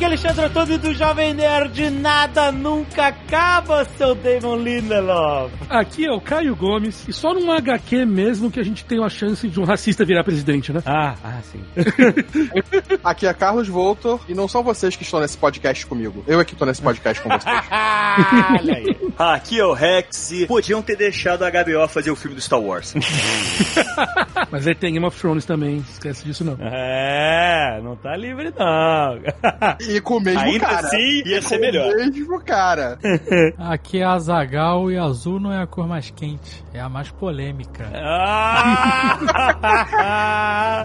Aqui é Alexandre Antônio do Jovem Nerd. Nada nunca acaba, seu Damon Lindelof. Aqui é o Caio Gomes, e só num HQ mesmo que a gente tem a chance de um racista virar presidente, né? Ah, ah, sim. Aqui é Carlos Voltor, e não são vocês que estão nesse podcast comigo. Eu é que estou nesse podcast com vocês. Olha aí. Aqui é o Rex. e Podiam ter deixado a HBO fazer o filme do Star Wars. Mas aí tem Game of Thrones também, esquece disso não. É, não tá livre não. E com o mesmo Ainda cara. assim, ia E ser com melhor. o mesmo cara. Aqui é Azagal e azul não é a cor mais quente, é a mais polêmica. Ah!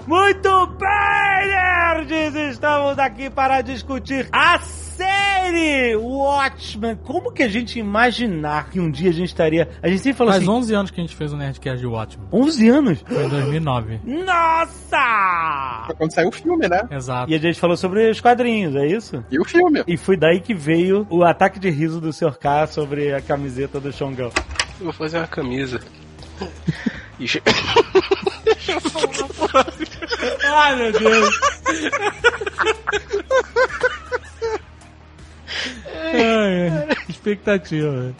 Muito bem, nerds! Estamos aqui para discutir a série Watchmen. Como que a gente imaginar que um dia a gente estaria... A gente sempre falou Faz assim... 11 anos que a gente fez o Nerdcast de Watchmen. 11 anos? Foi em 2009. Nossa! Foi quando saiu o filme, né? Exato. E a gente falou sobre os quadrinhos, é isso? E o filme. E foi daí que veio o ataque de riso do Sr. K sobre a camiseta do Xongão. Eu vou fazer uma camisa. E che- Ai, meu Deus! Ai, ai. Expectativa.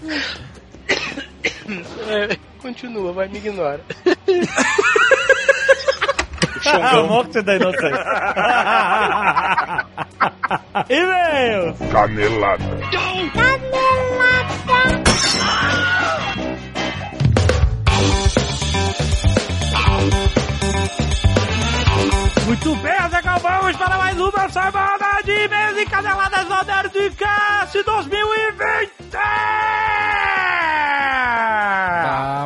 É, continua, vai, me ignora. A morte da inocência. E-mail! Canelada. Muito bem, Azaghal, vamos para mais uma semana de e-mails e caneladas ao Nerdcast 2020!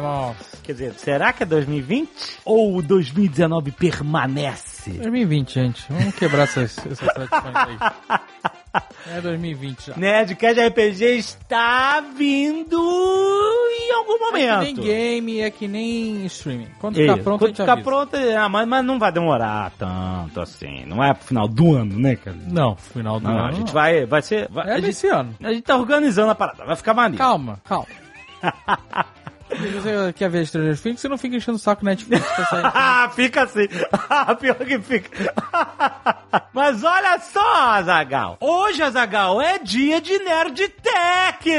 Vamos. Quer dizer, será que é 2020? Ou 2019 permanece? 2020, gente. Vamos quebrar essas, essas tradições aí. É 2020 já. Nerdcast RPG está vindo em algum É que momento. nem game, é que nem streaming. Quando ficar pronto, a quando ficar pronto, ah, mas, mas não vai demorar tanto assim. Não é pro final do ano, né, cara? Não, final do Não, ano. a gente não. vai, vai ser. vai- É desse ano. a gente tá organizando a parada, vai ficar maneiro. Calma, calma. Você quer ver Stranger Things, você não fica enchendo o saco Netflix pra sair. Ah, fica assim. Pior que fica. Mas olha só, Azagal. Hoje, Azagal, é dia de Nerd Tech.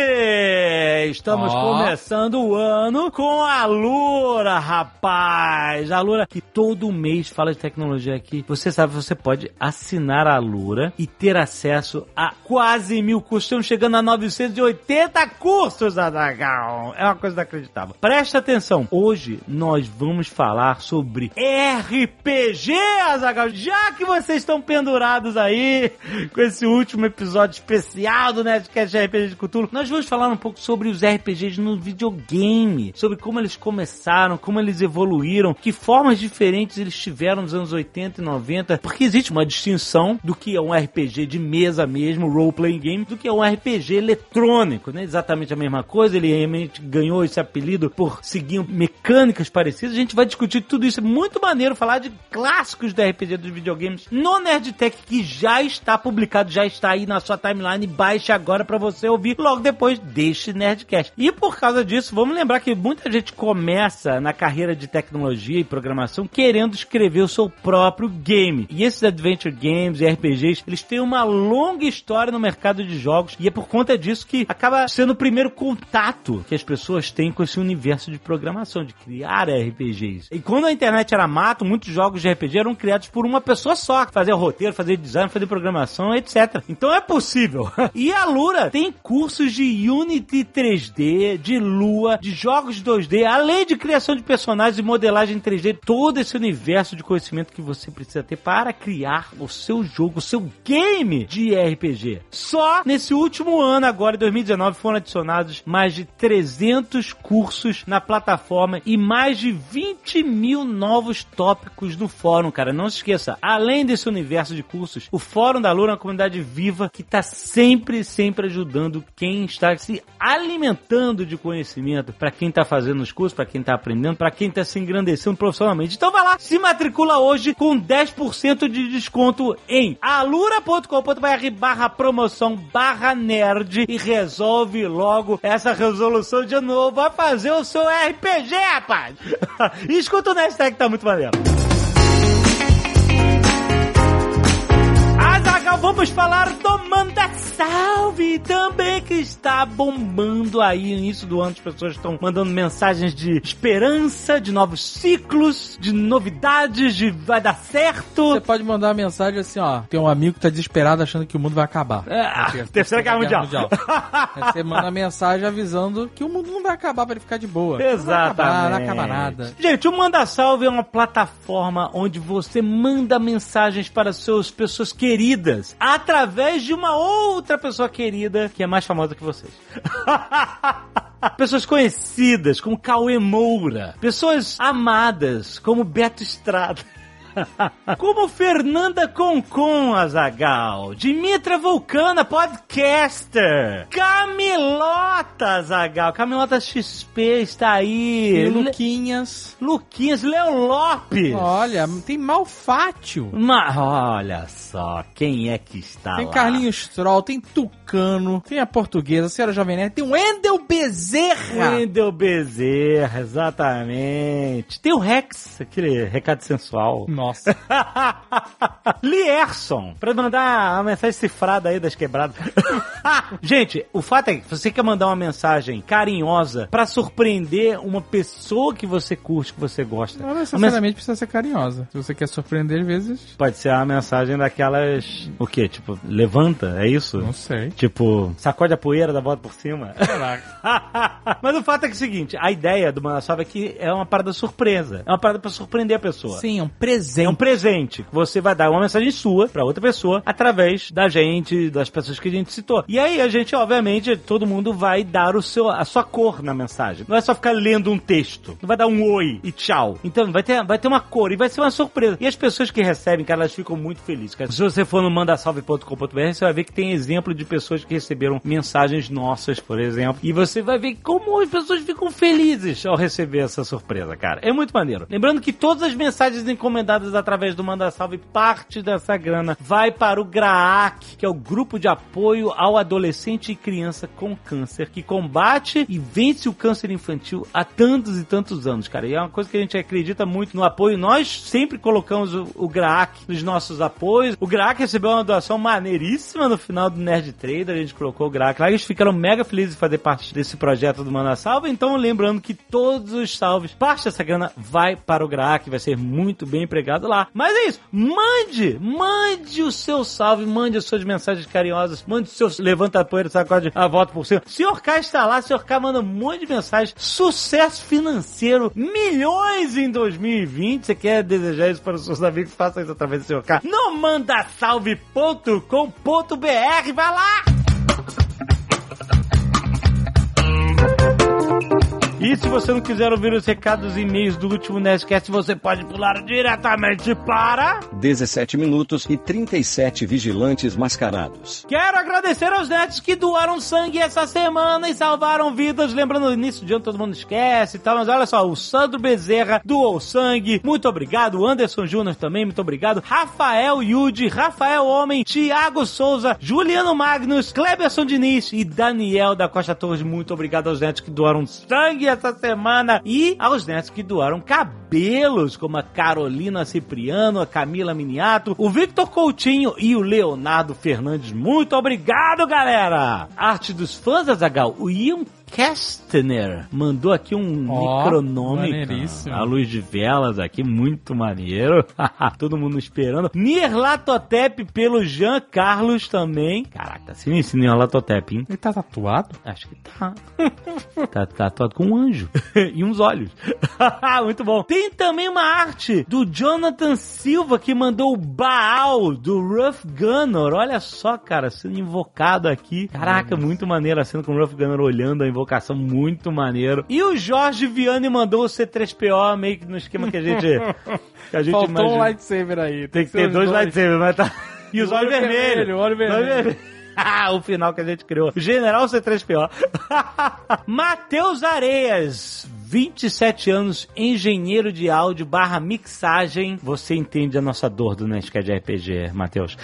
Estamos Ó. começando o ano com a Lura, rapaz. A Lura que todo mês fala de tecnologia aqui. Você sabe, você pode assinar a Lura e ter acesso a quase mil cursos. Estamos chegando a 980 cursos, Azagal. É uma coisa inacreditável. Presta atenção. Hoje nós vamos falar sobre RPG, Azagal. Já que vocês estão pendurados aí com esse último episódio especial do Nerdcast de RPG de Cthulhu, nós vamos falar um pouco sobre os RPGs no videogame, sobre como eles começaram, como eles evoluíram, que formas diferentes eles tiveram nos anos 80 e 90, porque existe uma distinção do que é um RPG de mesa mesmo, role-playing game, do que é um RPG eletrônico, não é exatamente a mesma coisa, ele realmente ganhou esse apelido por seguir mecânicas parecidas, a gente vai discutir tudo isso, é muito maneiro falar de clássicos do RPG dos videogames no Nerdtech, que já está publicado, já está aí na sua timeline, baixe agora pra você ouvir logo depois deste Nerdcast. E por causa disso, vamos lembrar que muita gente começa na carreira de tecnologia e programação querendo escrever o seu próprio game. E esses adventure games e RPGs, eles têm uma longa história no mercado de jogos e é por conta disso que acaba sendo o primeiro contato que as pessoas têm com esse universo de programação, de criar RPGs. E quando a internet era mato, muitos jogos de RPG eram criados por uma pessoa só, que fazia roteiro, fazia design, fazia programação, etc. Então é possível. E a Lura tem cursos de Unity 3D, de Lua, de jogos 2D, além de criação de personagens e modelagem 3D, todo esse universo de conhecimento que você precisa ter para criar o seu jogo, o seu game de RPG. Só nesse último ano, agora em 2019, foram adicionados mais de 300 cursos na plataforma e mais de 20 mil novos tópicos no fórum, cara. Não se esqueça, além desse universo de cursos, o Fórum da Lura é uma comunidade viva que está sempre, sempre ajudando quem está se alimentando de conhecimento, para quem está fazendo os cursos, para quem está aprendendo, para quem está se engrandecendo profissionalmente. Então vai lá, se matricula hoje com 10% de desconto em alura.com.br barra promoção barra nerd e resolve logo essa resolução de novo. Vai fazer o seu RPG, rapaz! escuta o que tá muito maneiro. Vamos falar do Manda Salve também, que está bombando aí no início do ano. As pessoas estão mandando mensagens de esperança, de novos ciclos, de novidades, de vai dar certo. Você pode mandar uma mensagem assim, ó. Tem um amigo que tá desesperado achando que o mundo vai acabar. É, Terceira Guerra Mundial. Aí você manda uma mensagem avisando que o mundo não vai acabar pra ele ficar de boa. Não vai Exatamente. acabar, não acaba nada. Gente, o Manda Salve é uma plataforma onde você manda mensagens para suas pessoas queridas através de uma outra pessoa querida que é mais famosa que vocês. Pessoas conhecidas como Cauê Moura. Pessoas amadas como Beto Estrada. Como Fernanda Concon Azagal, Dimitra Vulcana, podcaster, Camilota Azagal, Camilota XP está aí, E Le- Luquinhas. Luquinhas, Léo Lopes. Olha, tem Malfátio. Mas olha só, quem é que está Tem lá? Carlinhos Troll, tem Tucano, tem a portuguesa, a senhora Jovem Nerd, tem o Wendel Bezerra. Wendel Bezerra, exatamente. Tem o Rex, aquele recado sensual. Nossa. Lierson, pra mandar uma mensagem cifrada aí das quebradas. Gente, o fato é que você quer mandar uma mensagem carinhosa pra surpreender uma pessoa que você curte, que você gosta. Não Uma mens- necessariamente precisa ser carinhosa. Se você quer surpreender, às vezes, Pode ser uma mensagem daquelas. O quê? Tipo, levanta, é isso? não sei. Tipo, sacode a poeira da bota por cima. Caraca. Mas o fato é que é o seguinte, a ideia do Manasov é que é uma parada surpresa. É uma parada pra surpreender a pessoa. Sim, é um É presente. um presente que você vai dar uma mensagem sua pra outra pessoa através da gente, das pessoas que a gente citou. E aí a gente, obviamente, todo mundo vai dar o seu, a sua cor na mensagem. Não é só ficar lendo um texto. Não vai dar um oi e tchau. Então vai ter, vai ter uma cor e vai ser uma surpresa. E as pessoas que recebem, cara, elas ficam muito felizes. Cara. Se você for no mandasalve.com.br, você vai ver que tem exemplo de pessoas que receberam mensagens nossas, por exemplo. E você vai ver como as pessoas ficam felizes ao receber essa surpresa, cara. É muito maneiro. Lembrando que todas as mensagens encomendadas através do Manda Salve, parte dessa grana vai para o GRAAC, que é o grupo de apoio ao adolescente e criança com câncer, que combate e vence o câncer infantil há tantos e tantos anos, cara. E é uma coisa que a gente acredita muito no apoio. Nós sempre colocamos o, o GRAAC nos nossos apoios. O GRAAC recebeu uma doação maneiríssima no final do Nerd Trader. A gente colocou o GRAAC lá e eles ficaram mega felizes de fazer parte desse projeto do Manda Salve. Então, lembrando que todos os salves, parte dessa grana vai para o GRAAC, vai ser muito bem empregado lá. Mas é isso. Mande, mande o seu salve, mande as suas mensagens carinhosas, mande o seu levanta a poeira, sacode a volta por cima. Senhor K está lá, Senhor K manda um monte de mensagens. Sucesso financeiro, milhões em 2020. Você quer desejar isso para os seus amigos? Faça isso através do Senhor K. No mandasalve.com.br. Vai lá! E se você não quiser ouvir os recados e e-mails do último Nerdcast, você pode pular diretamente para... 17 minutos e 37 vigilantes mascarados. Quero agradecer aos nerds que doaram sangue essa semana e salvaram vidas. Lembrando, no início de ano todo mundo esquece e tal, mas olha só, o Sandro Bezerra doou sangue. Muito obrigado. Anderson Júnior também, muito obrigado. Rafael Yudi, Rafael Homem, Thiago Souza, Juliano Magnus, Kleberson Diniz e Daniel da Costa Torres. Muito obrigado aos nerds que doaram sangue essa semana e aos nerds que doaram cabelos, como a Carolina Cipriano, a Camila Miniato, o Victor Coutinho e o Leonardo Fernandes. Muito obrigado, galera! Arte dos fãs, Azagal, o Ian Kestner mandou aqui um micronome, cara. a luz de velas aqui, muito maneiro. Todo mundo esperando. Nirlatotep pelo Jean Carlos também. Caraca, Tá sinistro, Nyarlathotep, hein? Ele tá tatuado? Acho que tá. tá tatuado com um anjo. e uns olhos. Muito bom. Tem também uma arte do Jonathan Silva que mandou o Baal do Rough Gunner. Olha só, cara, sendo invocado aqui. Caraca, muito maneiro a cena com o Rough Gunner olhando a invocação. Muito maneiro. E o Jorge Vianney mandou o C3PO meio que no esquema que a gente. Que a gente Faltou um imagina. lightsaber aí. Tem que ser ter os dois lightsabers, mas tá. E os olhos olho vermelhos. vermelho, o olho vermelho. Ah, o final que a gente criou. General C3PO. Matheus Areias. 27 anos, engenheiro de áudio barra mixagem. Você entende a nossa dor do Nerdcast RPG, Matheus.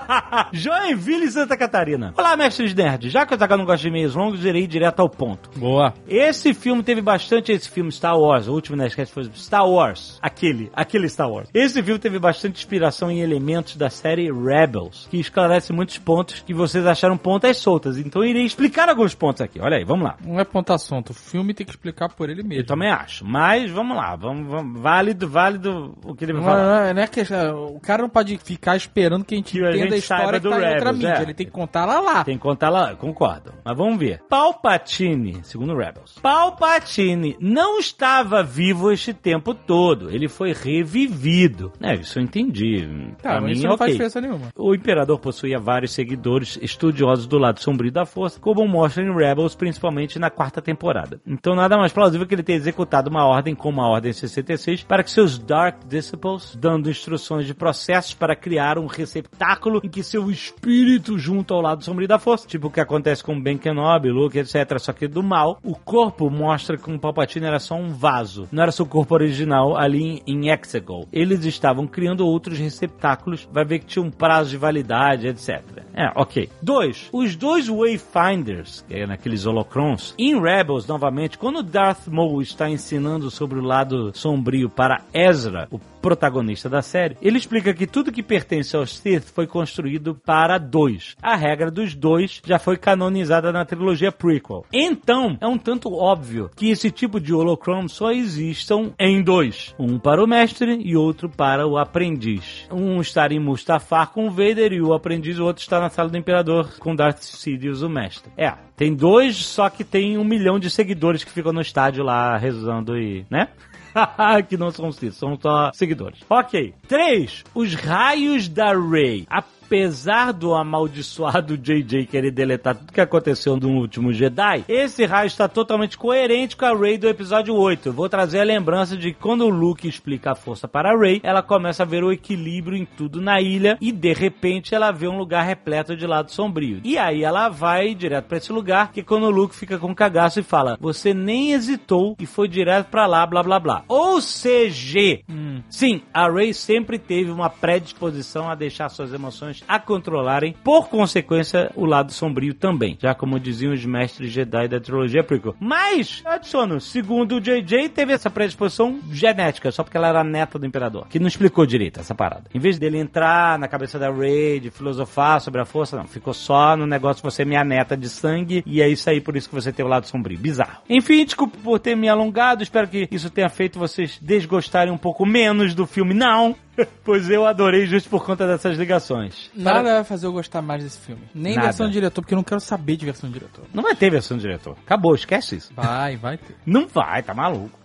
Joinville, Santa Catarina. Olá, mestres nerds. Já que o Zaga não gosta de e-mails longos, irei direto ao ponto. Boa. Esse filme teve bastante. Esse filme Star Wars, o último Nerdcast foi Star Wars. Aquele, aquele Star Wars. Esse filme teve bastante inspiração em elementos da série Rebels, que esclarece muitos pontos que vocês acharam pontas soltas. Então irei explicar alguns pontos aqui. Olha aí, vamos lá. Não é ponto assunto. O filme tem que explicar por ele mesmo. Eu também acho. Mas vamos lá, vamos, vamos- válido, válido o que ele vai Não, falar. não, não é que o cara não pode ficar esperando que a gente Que a entenda a, gente saiba história que do tá em outra Rebels, mídia. é. Ele tem que contar lá lá. Tem que contar lá, concordo. Mas vamos ver. Palpatine, segundo Rebels. Palpatine não estava vivo este tempo todo. Ele foi revivido. É, isso eu entendi. Tá, pra mas mim, isso não faz ok. diferença nenhuma. O Imperador possuía vários seguidores estudiosos do lado sombrio da força, como mostra em Rebels, principalmente na quarta temporada. Então nada mais plausível que ele ter executado uma ordem como a Ordem 66 para que seus Dark Disciples, dando instruções de processos para criar um receptáculo em que seu espírito junto ao lado sombrio da força, tipo o que acontece com Ben Kenobi, Luke, etc, só que do mal, o corpo mostra que o Palpatine era só um vaso, não era seu corpo original ali em Exegol. Eles estavam criando outros receptáculos, vai ver que tinha um prazo de validade, etc. É, ok. Dois, os dois Wayfinders, que é naqueles holocrons, em Rebels, novamente, quando Darth Maul está ensinando sobre o lado sombrio para Ezra, o protagonista da série, ele explica que tudo que pertence aos Sith foi construído para dois. A regra dos dois já foi canonizada na trilogia prequel. Então, é um tanto óbvio que esse tipo de holocron só existam em dois. Um para o mestre e outro para o aprendiz. Um está em Mustafar com o Vader e o aprendiz, o outro está na sala do Imperador com Darth Sidious, o mestre. É, tem dois, só que tem um milhão de seguidores que ficam no estádio lá rezando e, né? que não são Sith, são só seguidores. Ok. 3. Os raios da Rey. Apesar do amaldiçoado JJ querer deletar tudo que aconteceu no último Jedi, esse raio está totalmente coerente com a Rey do episódio 8. Eu vou trazer a lembrança de que quando o Luke explica a força para a Rey, ela começa a ver o equilíbrio em tudo na ilha e de repente ela vê um lugar repleto de lado sombrio. E aí ela vai direto para esse lugar, que quando o Luke fica com cagaço e fala: "Você nem hesitou e foi direto para lá, blá blá blá". Ou seja, sim, a Rey sempre teve uma predisposição a deixar suas emoções a controlarem, por consequência, o lado sombrio também, já como diziam os mestres Jedi da trilogia prequel. Mas, adiciono, segundo o JJ, teve essa predisposição genética, só porque ela era neta do imperador, que não explicou direito essa parada. Em vez dele entrar na cabeça da Rey, de filosofar sobre a força, não, ficou só no negócio você é minha neta de sangue, e é isso aí, por isso que você tem o lado sombrio. Bizarro. Enfim, desculpa por ter me alongado, espero que isso tenha feito vocês desgostarem um pouco menos do filme. Não! Pois eu adorei justo por conta dessas ligações. Nada vai fazer eu gostar mais desse filme. Nem Nada. versão de diretor, porque eu não quero saber de versão de diretor. Não vai ter versão do diretor. Acabou, esquece isso. Vai, vai ter. Não vai, tá maluco.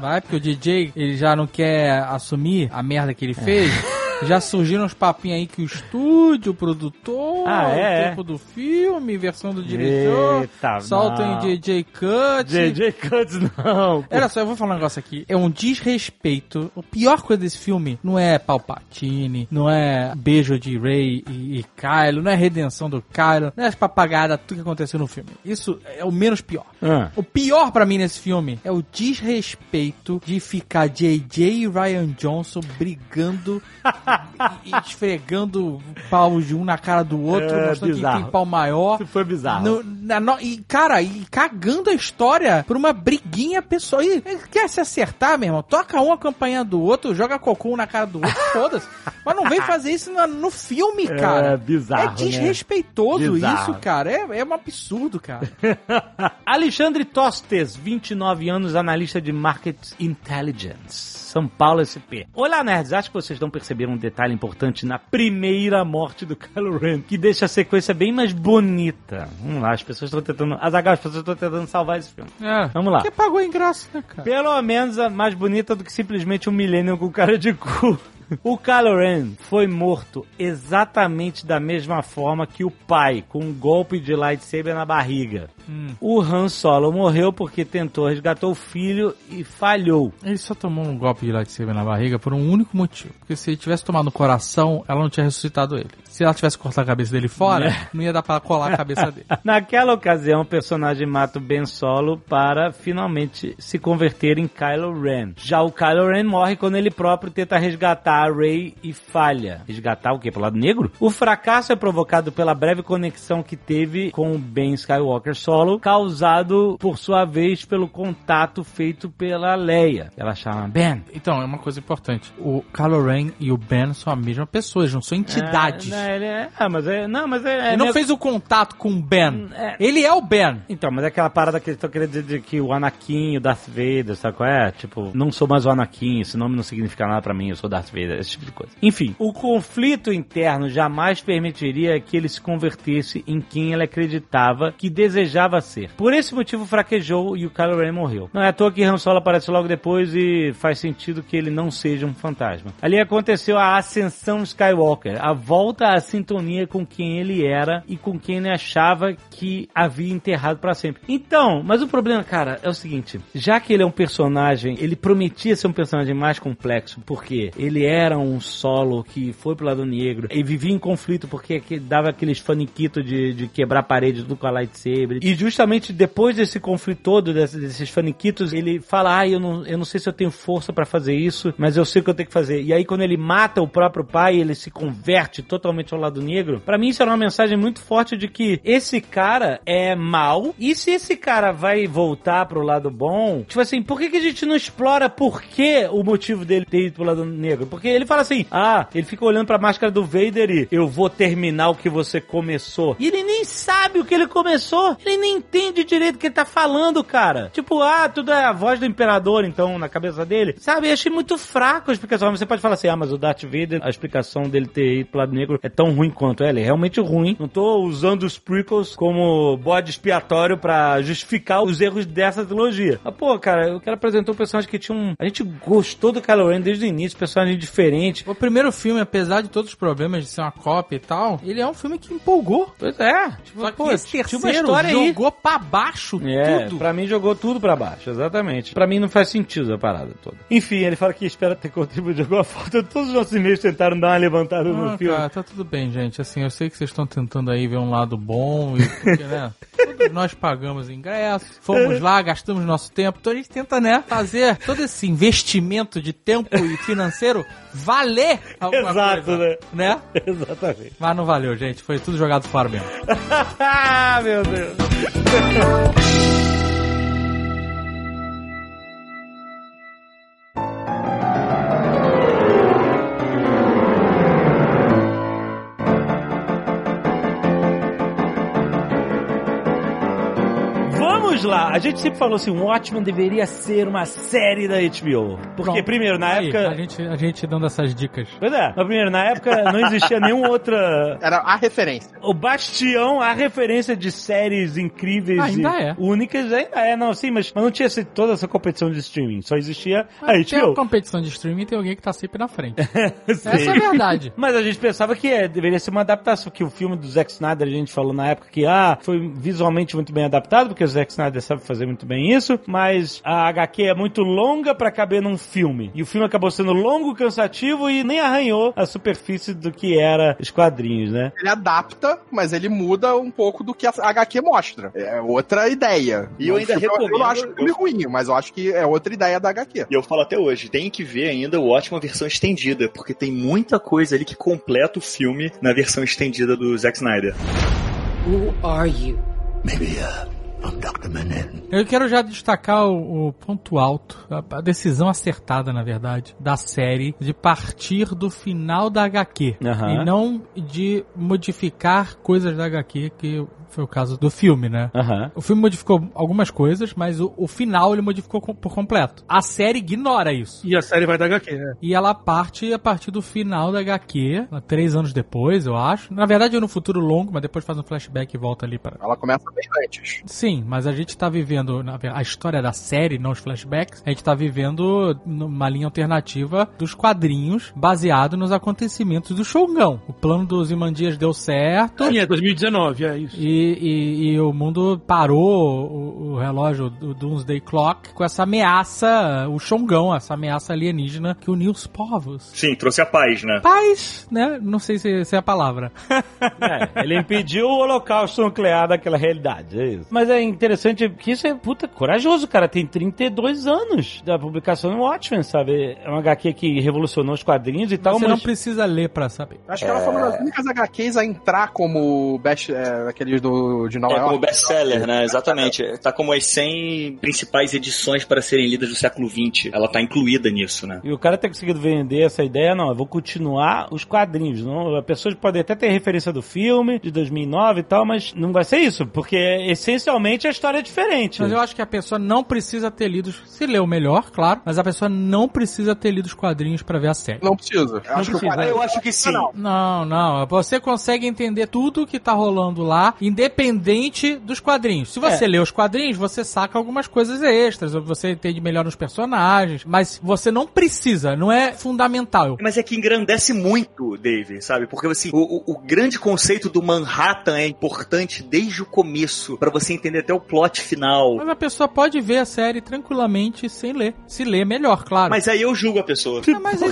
Vai, porque o DJ, ele já não quer assumir a merda que ele fez. Já surgiram uns papinhos aí que o estúdio, o produtor, Ah, é, o é. tempo do filme, versão do diretor, Eita, soltam em JJ Cut. JJ Cuts não. Olha só, eu vou falar um negócio aqui. É um desrespeito. A pior coisa desse filme não é Palpatine, não é beijo de Rey e, e Kylo, não é redenção do Kylo, não é as papagadas, tudo que aconteceu no filme. Isso é o menos pior. Ah. O pior pra mim nesse filme é o desrespeito de ficar JJ e Ryan Johnson brigando e, e esfregando paus de um na cara do outro, É, mostrando bizarro. quem tem pau maior. Isso foi bizarro. No- na- no- e, cara, e cagando a história por uma briguinha pessoal. E, quer se acertar, meu irmão? Toca um acompanhando do outro, joga cocô um na cara do outro, foda-se. Mas não vem fazer isso na- no filme, cara. É bizarro, É né? desrespeitoso Bizarro. isso, cara. É, é um absurdo, cara. Alexandre Tostes, 29 anos, analista de Market Intelligence. São Paulo SP. Olá, nerds. Acho que vocês não perceberam detalhe importante na primeira morte do Kylo Ren, que deixa a sequência bem mais bonita. Vamos lá, as pessoas estão tentando. Azaghal, as pessoas estão tentando salvar esse filme. É. Vamos lá. Porque pagou em graça, né, cara? Pelo menos a mais bonita do que simplesmente um Millennium com cara de cu. O Kylo Ren foi morto exatamente da mesma forma que o pai, com um golpe de lightsaber na barriga. O Han Solo morreu porque tentou resgatar o filho e falhou. Ele só tomou um golpe de lightsaber na barriga por um único motivo. Porque se ele tivesse tomado no coração, ela não tinha ressuscitado ele. Se ela tivesse cortado a cabeça dele fora, não ia dar pra colar a cabeça dele. Naquela ocasião, o personagem mata o Ben Solo para finalmente se converter em Kylo Ren. Já o Kylo Ren morre quando ele próprio tenta resgatar a Rey e falha. Resgatar o quê? Pro lado negro? O fracasso é provocado pela breve conexão que teve com o Ben Skywalker Solo, causado, por sua vez, pelo contato feito pela Leia. Ela chama Ben. Então, é uma coisa importante. O Kylo Ren e o Ben são a mesma pessoa, eles não são entidades. É, não, ele é, ah, mas é, não, mas é, é ele não meio- fez o contato com o Ben. É. Ele é o Ben. Então, mas é aquela parada que eles estão querendo dizer de que o Anakin o Darth Vader, sabe qual é? Tipo, não sou mais o Anakin, esse nome não significa nada pra mim, eu sou Darth Vader, esse tipo de coisa. Enfim, o conflito interno jamais permitiria que ele se convertesse em quem ele acreditava que desejava ser. Por esse motivo, fraquejou e o Kylo Ren morreu. Não é à toa que Han Solo aparece logo depois e faz sentido que ele não seja um fantasma. Ali aconteceu a ascensão Skywalker, a volta à sintonia com quem ele era e com quem ele achava que havia enterrado pra sempre. Então, mas o problema, cara, é o seguinte: já que ele é um personagem, ele prometia ser um personagem mais complexo, porque ele era um solo que foi pro lado negro e vivia em conflito porque que- dava aqueles faniquitos de, de quebrar parede tudo com a lightsaber. E justamente depois desse conflito todo, desses, desses faniquitos, ele fala: Ah, eu não, eu não sei se eu tenho força pra fazer isso, mas eu sei o que eu tenho que fazer. E aí, quando ele mata o próprio pai, ele se converte totalmente ao lado negro. Pra mim, isso era uma mensagem muito forte de que esse cara é mal. E se esse cara vai voltar pro lado bom, tipo assim, por que, que a gente não explora por que o motivo dele ter ido pro lado negro? Porque ele fala assim: Ah, ele fica olhando pra máscara do Vader e eu vou terminar o que você começou. E ele nem sabe o que ele começou. Ele nem entende direito o que ele tá falando, cara. Tipo, ah, tudo é a voz do imperador, então, na cabeça dele. Sabe, eu achei muito fraco a explicação. Você pode falar assim, ah, mas o Darth Vader, a explicação dele ter ido pro lado negro é tão ruim quanto. É, ele é realmente ruim. Não tô usando os prequels como bode expiatório pra justificar os erros dessa trilogia. Mas, pô, cara, o cara apresentou um personagem que tinha um... A gente gostou do Kylo Ren desde o início, personagem diferente. O primeiro filme, apesar de todos os problemas de ser uma cópia e tal, ele é um filme que empolgou. Pois é. Tipo, Só pô, que esse uma terceiro história aí. jogou pra baixo É, tudo. pra mim jogou tudo pra baixo, exatamente. Pra mim não faz sentido a parada toda. Enfim, ele fala que espera ter contribuído de alguma forma. Todos os nossos e-mails tentaram dar uma levantada no Ah, filme. cara, tá tudo bem, gente. Assim, eu sei que vocês estão tentando aí ver um lado bom e porque, né? Todos nós pagamos ingresso, fomos lá, gastamos nosso tempo. Então a gente tenta, né, fazer todo esse investimento de tempo e financeiro valer alguma Exato, coisa, né? né? Exatamente. Mas não valeu, gente. Foi tudo jogado fora mesmo. ah, meu Deus. Lá, a gente sempre falou assim, o Watchmen deveria ser uma série da HBO. Porque, Pronto. primeiro, na Aí, época... A gente, a gente dando essas dicas. Pois é, mas primeiro, na época não existia nenhuma outra Era a referência. O Bastião, a referência de séries incríveis Ainda e é. únicas, ainda é, não, sim, mas, mas não tinha toda essa competição de streaming, só existia a Mas tem a HBO. competição de streaming tem alguém que tá sempre na frente. Essa é a verdade. Mas a gente pensava que é, deveria ser uma adaptação, que o filme do Zack Snyder, a gente falou na época que, ah, foi visualmente muito bem adaptado, porque o Zack Snyder sabe fazer muito bem isso, mas a HQ é muito longa pra caber num filme. E o filme acabou sendo longo, cansativo e nem arranhou a superfície do que era os quadrinhos, né? Ele adapta, mas ele muda um pouco do que a HQ mostra. É outra ideia. E eu ainda Eu não recomendo- acho o filme ruim, mas eu acho que é outra ideia da HQ. E eu falo até hoje, tem que ver ainda o ótima versão estendida, porque tem muita coisa ali que completa o filme na versão estendida do Zack Snyder. Who are you? Maybe, uh, Eu quero já destacar o, o ponto alto, a, a decisão acertada, na verdade, da série de partir do final da HQ e não de modificar coisas da HQ, que foi o caso do filme, né? Aham. O filme modificou algumas coisas, mas o, o final ele modificou com- por completo. A série ignora isso. E a série vai da HQ, né? E ela parte a partir do final da HQ, três anos depois, eu acho. Na verdade, é no futuro longo, mas depois faz um flashback e volta ali para. Ela começa bem antes. Sim, mas a gente tá vivendo a história da série, não os flashbacks. A gente tá vivendo numa linha alternativa dos quadrinhos, baseado nos acontecimentos do Shogun. O plano dos Imandias deu certo. Sim, é 2019, é isso. E, e- e o mundo parou o, o relógio do Doomsday Clock com essa ameaça, o Xongão, essa ameaça alienígena que uniu os povos. Sim, trouxe a paz, né? Paz, né? Não sei se, se é a palavra. É, ele impediu o holocausto nuclear daquela realidade, é isso. Mas é interessante que isso é puta corajoso, cara. Tem 32 anos da publicação do Watchmen, sabe? É uma HQ que revolucionou os quadrinhos e tal, Você mas... não precisa ler pra saber. Acho que ela foi uma das únicas HQs a entrar como best, é, aqueles do, de Nova É como York. best-seller, né? Exatamente. Tá como as 100 principais edições para serem lidas do século XX. Ela tá incluída nisso, né? E o cara ter conseguido vender essa ideia, não, eu vou continuar os quadrinhos. Não, as pessoas podem até ter referência do filme de 2009 e tal, mas não vai ser isso, porque essencialmente a história é diferente. Mas eu acho que a pessoa não precisa ter lido. Se leu melhor, claro. Mas a pessoa não precisa ter lido os quadrinhos pra ver a série. Não precisa. Eu acho que o precisa. quadrinho- Eu acho que sim. Não, Não, não. Você consegue entender tudo que tá rolando lá, independente dos quadrinhos. Se você lê os quadrinhos, você saca algumas coisas extras, ou você entende melhor os personagens, mas você não precisa, não é fundamental. Mas é que engrandece muito, Dave, sabe? Porque assim, o, o- grande conceito do Manhattan é importante desde o começo, pra você entender até o plot final. Mas a pessoa pode ver a série tranquilamente sem ler. Se ler, melhor, claro. Mas aí eu julgo a pessoa. Ah, mas isso,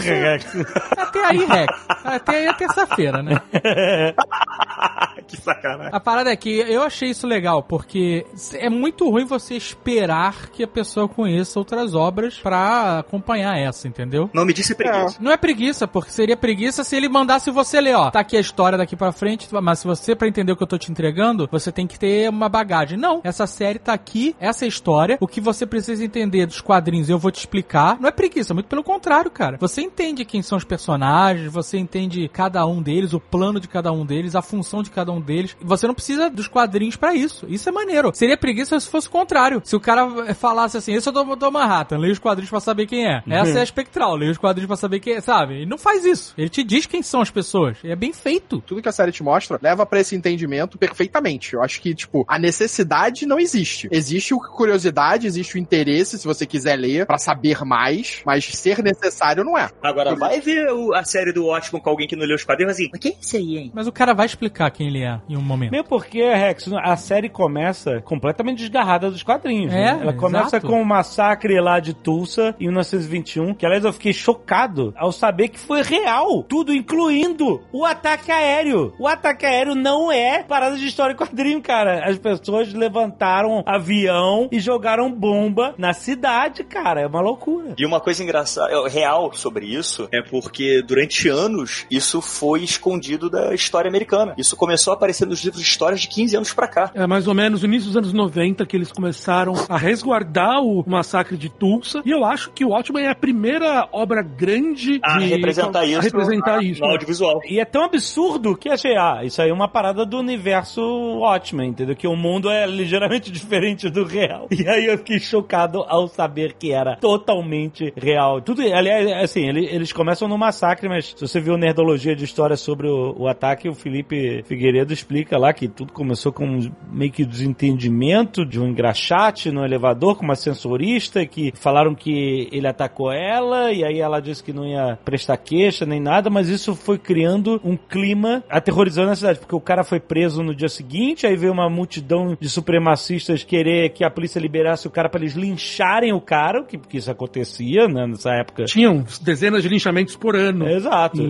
até aí, Rex. Até aí é terça-feira, né? que sacanagem. A parada é que eu achei isso legal, porque é muito ruim você esperar que a pessoa conheça outras obras pra acompanhar essa, entendeu? O nome disso é preguiça. Não é preguiça, porque seria preguiça se ele mandasse você ler, ó. Tá aqui a história daqui pra frente, mas se você, pra entender o que eu tô te entregando, você tem que ter uma bagagem. Não, essa série tá aqui, essa é história. O que você precisa entender dos quadrinhos eu vou te explicar. Não é preguiça, muito pelo contrário, cara. Você entende quem são os personagens, você entende cada um deles, o plano de cada um deles, a função de cada um deles. Você não precisa dos quadrinhos pra isso. Isso é maneiro. Seria preguiça se fosse o contrário. Se o cara falasse assim, esse é o do Manhattan, leia os quadrinhos pra saber quem é. Essa é a espectral, leia os quadrinhos pra saber quem é, sabe? Ele não faz isso. Ele te diz quem são as pessoas. E é bem feito. Tudo que a série te mostra leva pra esse entendimento perfeitamente. Eu acho que, tipo, a necessidade não existe. Existe o curiosidade, existe o interesse, se você quiser ler, pra saber mais, mas ser necessário não é. Agora, vai ver o- a série do Watchmen com alguém que não leu os quadrinhos assim, mas quem é esse aí, hein? Mas o cara vai explicar quem ele é em um momento. Mesmo porque, Rex, a série começa completamente desgarrada dos quadrinhos. É, né? Ela começa exato. com o massacre lá de Tulsa em 1921, que aliás eu fiquei chocado ao saber que foi real. Tudo incluindo o ataque aéreo. O ataque aéreo não é parada de história em quadrinho, cara. As pessoas levantaram avião e jogaram bomba na cidade, cara. É uma loucura. E uma coisa engraçada, é, real sobre isso, é porque durante anos isso foi escondido da história americana. Isso começou a aparecer nos livros de histórias de 15 anos pra cá. É mais ou menos no início dos anos 90 que eles começaram a resguardar o massacre de Tulsa. E eu acho que o Watchmen é a primeira obra grande A de representar a isso, representar isso. no audiovisual. E é tão absurdo que achei, ah, isso aí é uma parada do universo Watchmen, entendeu? Que o mundo é ligeiramente diferente do real. E aí eu fiquei chocado ao saber que era totalmente real. Tudo, aliás, assim, ele- eles começam no massacre, mas se você viu Nerdologia de história sobre o, o ataque, o Felipe Figueiredo explica lá que tudo começou com um meio que desentendimento de um engraxate no elevador com uma sensorista que falaram que ele atacou ela e aí ela disse que não ia prestar queixa nem nada, mas isso foi criando um clima aterrorizando a cidade, porque o cara foi preso no dia seguinte, aí veio uma multidão de supremacistas querer que a polícia liberasse o cara para eles lincharem o cara, que, que isso acontecia né, nessa época. Tinham dezenas de linchamentos por ano Exato.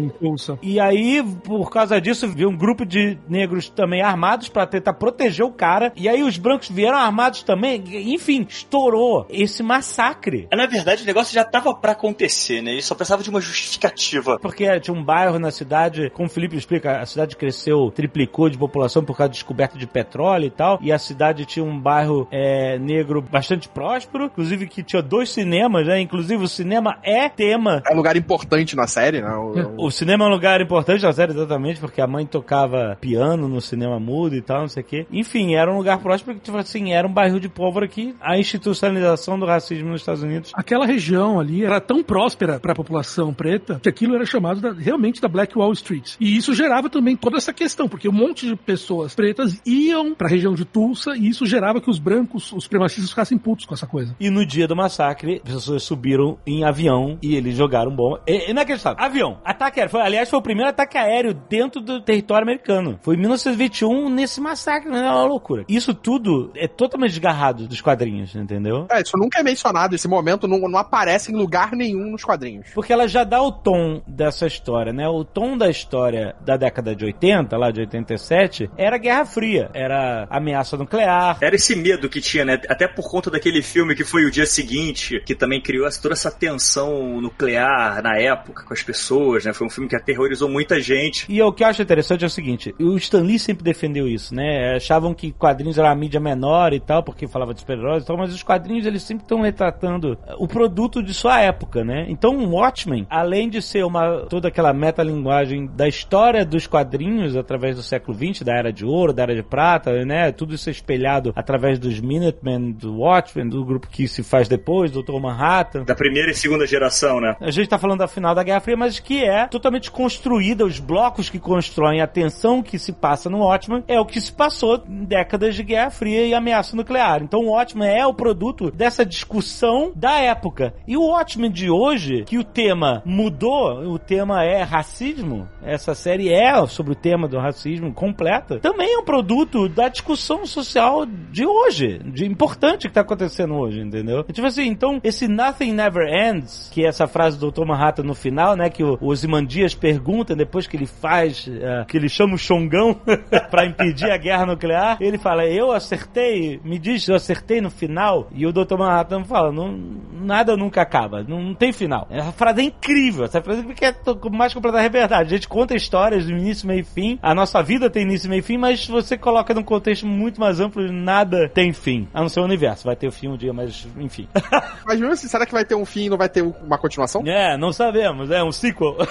E aí, por causa disso, veio um grupo de negros também armados pra tentar proteger o cara. E aí os brancos vieram armados também. Enfim, estourou esse massacre. Na verdade, o negócio já tava pra acontecer, né? Ele só precisava de uma justificativa. Porque tinha um bairro na cidade, como o Felipe explica, a cidade cresceu, triplicou de população por causa da descoberta de petróleo e tal. E a cidade tinha um bairro é, negro bastante próspero, inclusive que tinha dois cinemas, né? Inclusive o cinema é tema. É um lugar importante na série, né? O- o- O cinema é um lugar importante na série, exatamente, porque a mãe tocava piano no cinema mudo e tal, não sei o quê. Enfim, era um lugar próspero que, tipo assim, era um bairro de pólvora que a institucionalização do racismo nos Estados Unidos Aquela região ali era tão próspera para a população preta que aquilo era chamado da- realmente da Black Wall Street. E isso gerava também toda essa questão, porque um monte de pessoas pretas iam para a região de Tulsa e isso gerava que os brancos, os supremacistas ficassem putos com essa coisa. E no dia do massacre, as pessoas subiram em avião e eles jogaram bomba. E, inacreditável. Avião. Ataque aéreo. Foi, aliás, foi o primeiro ataque aéreo dentro do território americano. Foi em 1921 nesse massacre. né? É uma loucura. Isso tudo é totalmente desgarrado dos quadrinhos, entendeu? É, isso nunca é mencionado, esse momento não, não aparece em lugar nenhum nos quadrinhos. Porque ela já dá o tom dessa história, né? O tom da história da década de 80, lá de 87, era Guerra Fria. Era ameaça nuclear. Era esse medo que tinha, né? Até por conta daquele filme que foi o dia seguinte, que também criou toda essa tensão nuclear na época com as pessoas, né? Foi um filme que aterrorizou muita gente. E o que eu acho interessante é o seguinte, o Stan Lee sempre defendeu isso, né? Achavam que quadrinhos era uma mídia menor e tal, porque falava de super-heróis e tal, mas os quadrinhos eles sempre estão retratando o produto de sua época, né? Então o Watchmen, além de ser uma toda aquela metalinguagem da história dos quadrinhos através do século XX, da Era de Ouro, da Era de Prata, né? Tudo isso é espelhado através dos Minutemen, do Watchmen, do grupo que se faz depois, do Dr. Manhattan. Da primeira e segunda geração, né? A gente tá falando da final da Guerra Fria, mas que é totalmente construída, os blocos que constroem a tensão que se passa no Watchmen é o que se passou em décadas de Guerra Fria e ameaça nuclear. Então o Watchmen é o produto dessa discussão da época. E o Watchmen de hoje, que o tema mudou, o tema é racismo, essa série é sobre o tema do racismo completa, também é um produto da discussão social de hoje, de importante que tá acontecendo hoje, entendeu? Tipo assim, então esse Nothing Never Ends, que é essa frase do Dr. Manhattan no final, né, que o, os Imandias perguntam depois que ele faz, eh, que ele chama o Xongão pra impedir a guerra nuclear, ele fala, eu acertei, me diz, eu acertei no final, e o Dr. Manhattan fala, não, nada nunca acaba, não, não tem final. Essa frase é incrível, essa frase que é mais completamente verdade. A gente conta histórias do início, meio e fim, a nossa vida tem início, meio e fim, mas você coloca num contexto muito mais amplo, nada tem fim, a não ser o universo. Vai ter o fim um dia, mas enfim. Mas mesmo assim, será que vai ter um fim e não vai ter uma continuação? É, não sabemos, é um sequel.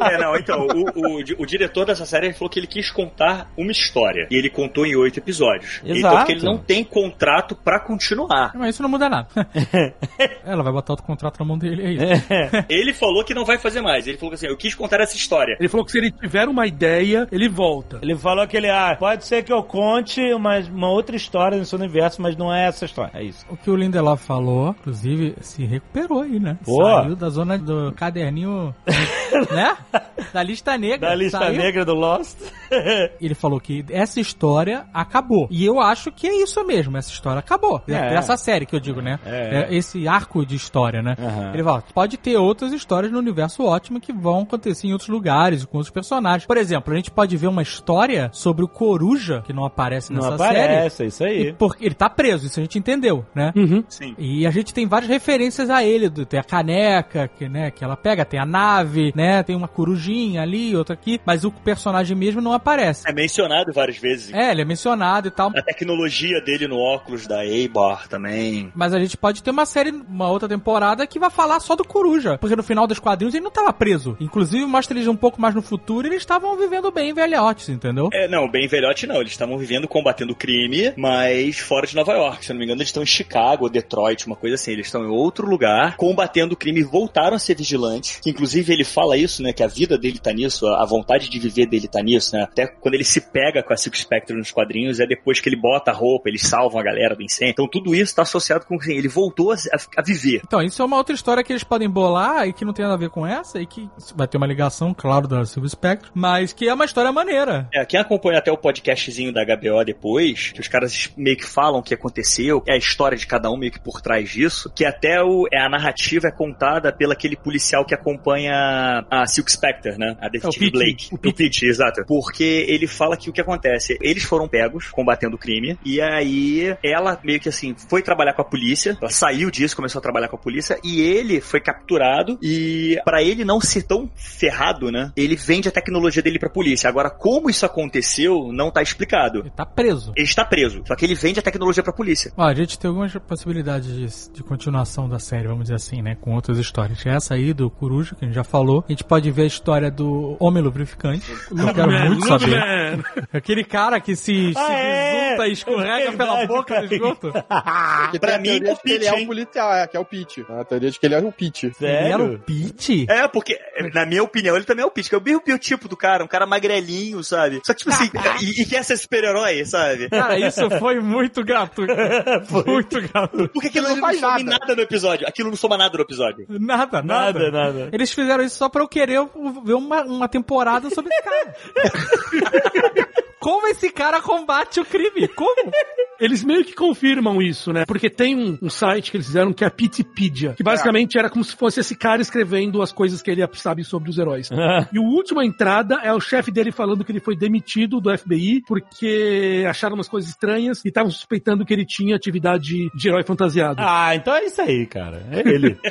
É, não, então, o, o, o diretor dessa série falou que ele quis contar uma história. E ele contou em oito episódios. Exato. Então, porque ele não tem contrato pra continuar. Mas isso não muda nada. Ela vai botar outro contrato na mão dele, é isso. Ele falou que não vai fazer mais. Ele falou que assim, eu quis contar essa história. Ele falou que se ele tiver uma ideia, ele volta. Ele falou que ele, ah, pode ser que eu conte uma, uma outra história nesse universo, mas não é essa história. É isso. O que o Lindelof falou, inclusive, se recuperou aí, né? Pô. Saiu da zona do caderninho, né? Da lista negra. Da lista Saiu. negra do Lost. Ele falou que essa história acabou. E eu acho que é isso mesmo, essa história acabou. É. Essa série que eu digo, né? É. É esse arco de história, né? Aham. Ele fala, pode ter outras histórias no universo ótimo que vão acontecer em outros lugares, com outros personagens. Por exemplo, a gente pode ver uma história sobre o Coruja, que não aparece Não nessa série. aparece, é isso E aí. porque ele tá preso, isso a gente entendeu, né? Uhum. Sim. E a gente tem várias referências a ele. do- Tem a caneca, que, né, que ela pega, tem a nave, né? Tem uma corujinha ali, outra aqui. Mas o personagem mesmo não aparece. É mencionado várias vezes. É, ele é mencionado e tal. A tecnologia dele no óculos da A-Bar também. Mas a gente pode ter uma série, uma outra temporada que vai falar só do Coruja. Porque no final dos quadrinhos ele não tava preso. Inclusive, mostra eles um pouco mais no futuro e eles estavam vivendo bem velhotes, entendeu? É, não, bem velhote não. Eles estavam vivendo, combatendo o crime, mas fora de Nova York. Se não me engano, eles estão em Chicago, Detroit, uma coisa assim. Eles estão em outro lugar, combatendo o crime e voltaram a ser vigilantes. Que, inclusive, ele fala isso, né? Que a vida dele tá nisso, a a vontade de viver dele tá nisso, né? Até quando ele se pega com a Silk Spectre nos quadrinhos, é depois que ele bota a roupa, eles salvam a galera do incêndio. Então tudo isso tá associado com assim, ele voltou a, a- viver. Então, isso é uma outra história que eles podem bolar e que não tem nada a ver com essa, e que vai ter uma ligação, claro, da Silver Spectre, mas que é uma história maneira. É, quem acompanha até o podcastzinho da HBO depois, que os caras meio que falam o que aconteceu, é a história de cada um meio que por trás disso, que até o, é, a narrativa é contada pelo aquele policial que acompanha a Silk Spectre, né? A É o detetive Pete, Blake. o Pete, exato. Porque ele fala que o que acontece, eles foram pegos combatendo o crime, e aí ela meio que assim, foi trabalhar com a polícia, ela saiu disso, começou a trabalhar com a polícia, e ele foi capturado, e para ele não ser tão ferrado, né, ele vende a tecnologia dele pra polícia. Agora, como isso aconteceu, não tá explicado. Ele tá preso. Ele está preso, só que ele vende a tecnologia pra polícia. Ó, a gente tem algumas possibilidades de, de continuação da série, vamos dizer assim, né? Com outras histórias. Essa aí do Coruja, que a gente já falou. A gente pode ver a história do Homem Lubrificante. Eu quero muito saber. Aquele cara que se, se Ah, é? besunta e escorrega É pela verdade, boca do cara. esgoto. Porque Pra mim, é o ele é um policial, é, que é o Pete. A teoria de que ele é um Pete. Ele era Sério? o Pete? É, porque, na minha opinião, ele também é o Pete, que é o mesmo biotipo do cara, um cara magrelinho, sabe? Só que, tipo assim, e, e quer ser super-herói, sabe? Cara, isso foi muito gratuito. Muito gratuito. Porque aquilo Ele não, não faz nada. nada no episódio. Aquilo não soma nada no episódio. Nada, nada. Nada, nada. Eles fizeram isso só pra eu querer ver uma, uma temporada sobre esse cara. Como esse cara combate o crime? Como? Eles meio que confirmam isso, né? Porque tem um, um site que eles fizeram que é a Pitipedia, que basicamente era como se fosse esse cara escrevendo as coisas que ele sabe sobre os heróis. E a última entrada é o chefe dele falando que ele foi demitido do FBI porque acharam umas coisas estranhas e estavam suspeitando que ele tinha atividade de herói fantasiado. Ah, então é isso aí, cara. É ele.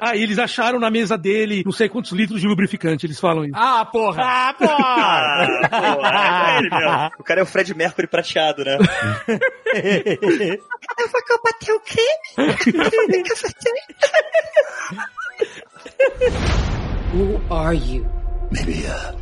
Ah, e eles acharam na mesa dele não sei quantos litros de lubrificante, eles falam isso. Ah, porra! ah! Ah, pô, é ele mesmo. O cara é o Fred Mercury prateado, né? Eu vou combater o? Who are you? Maybe a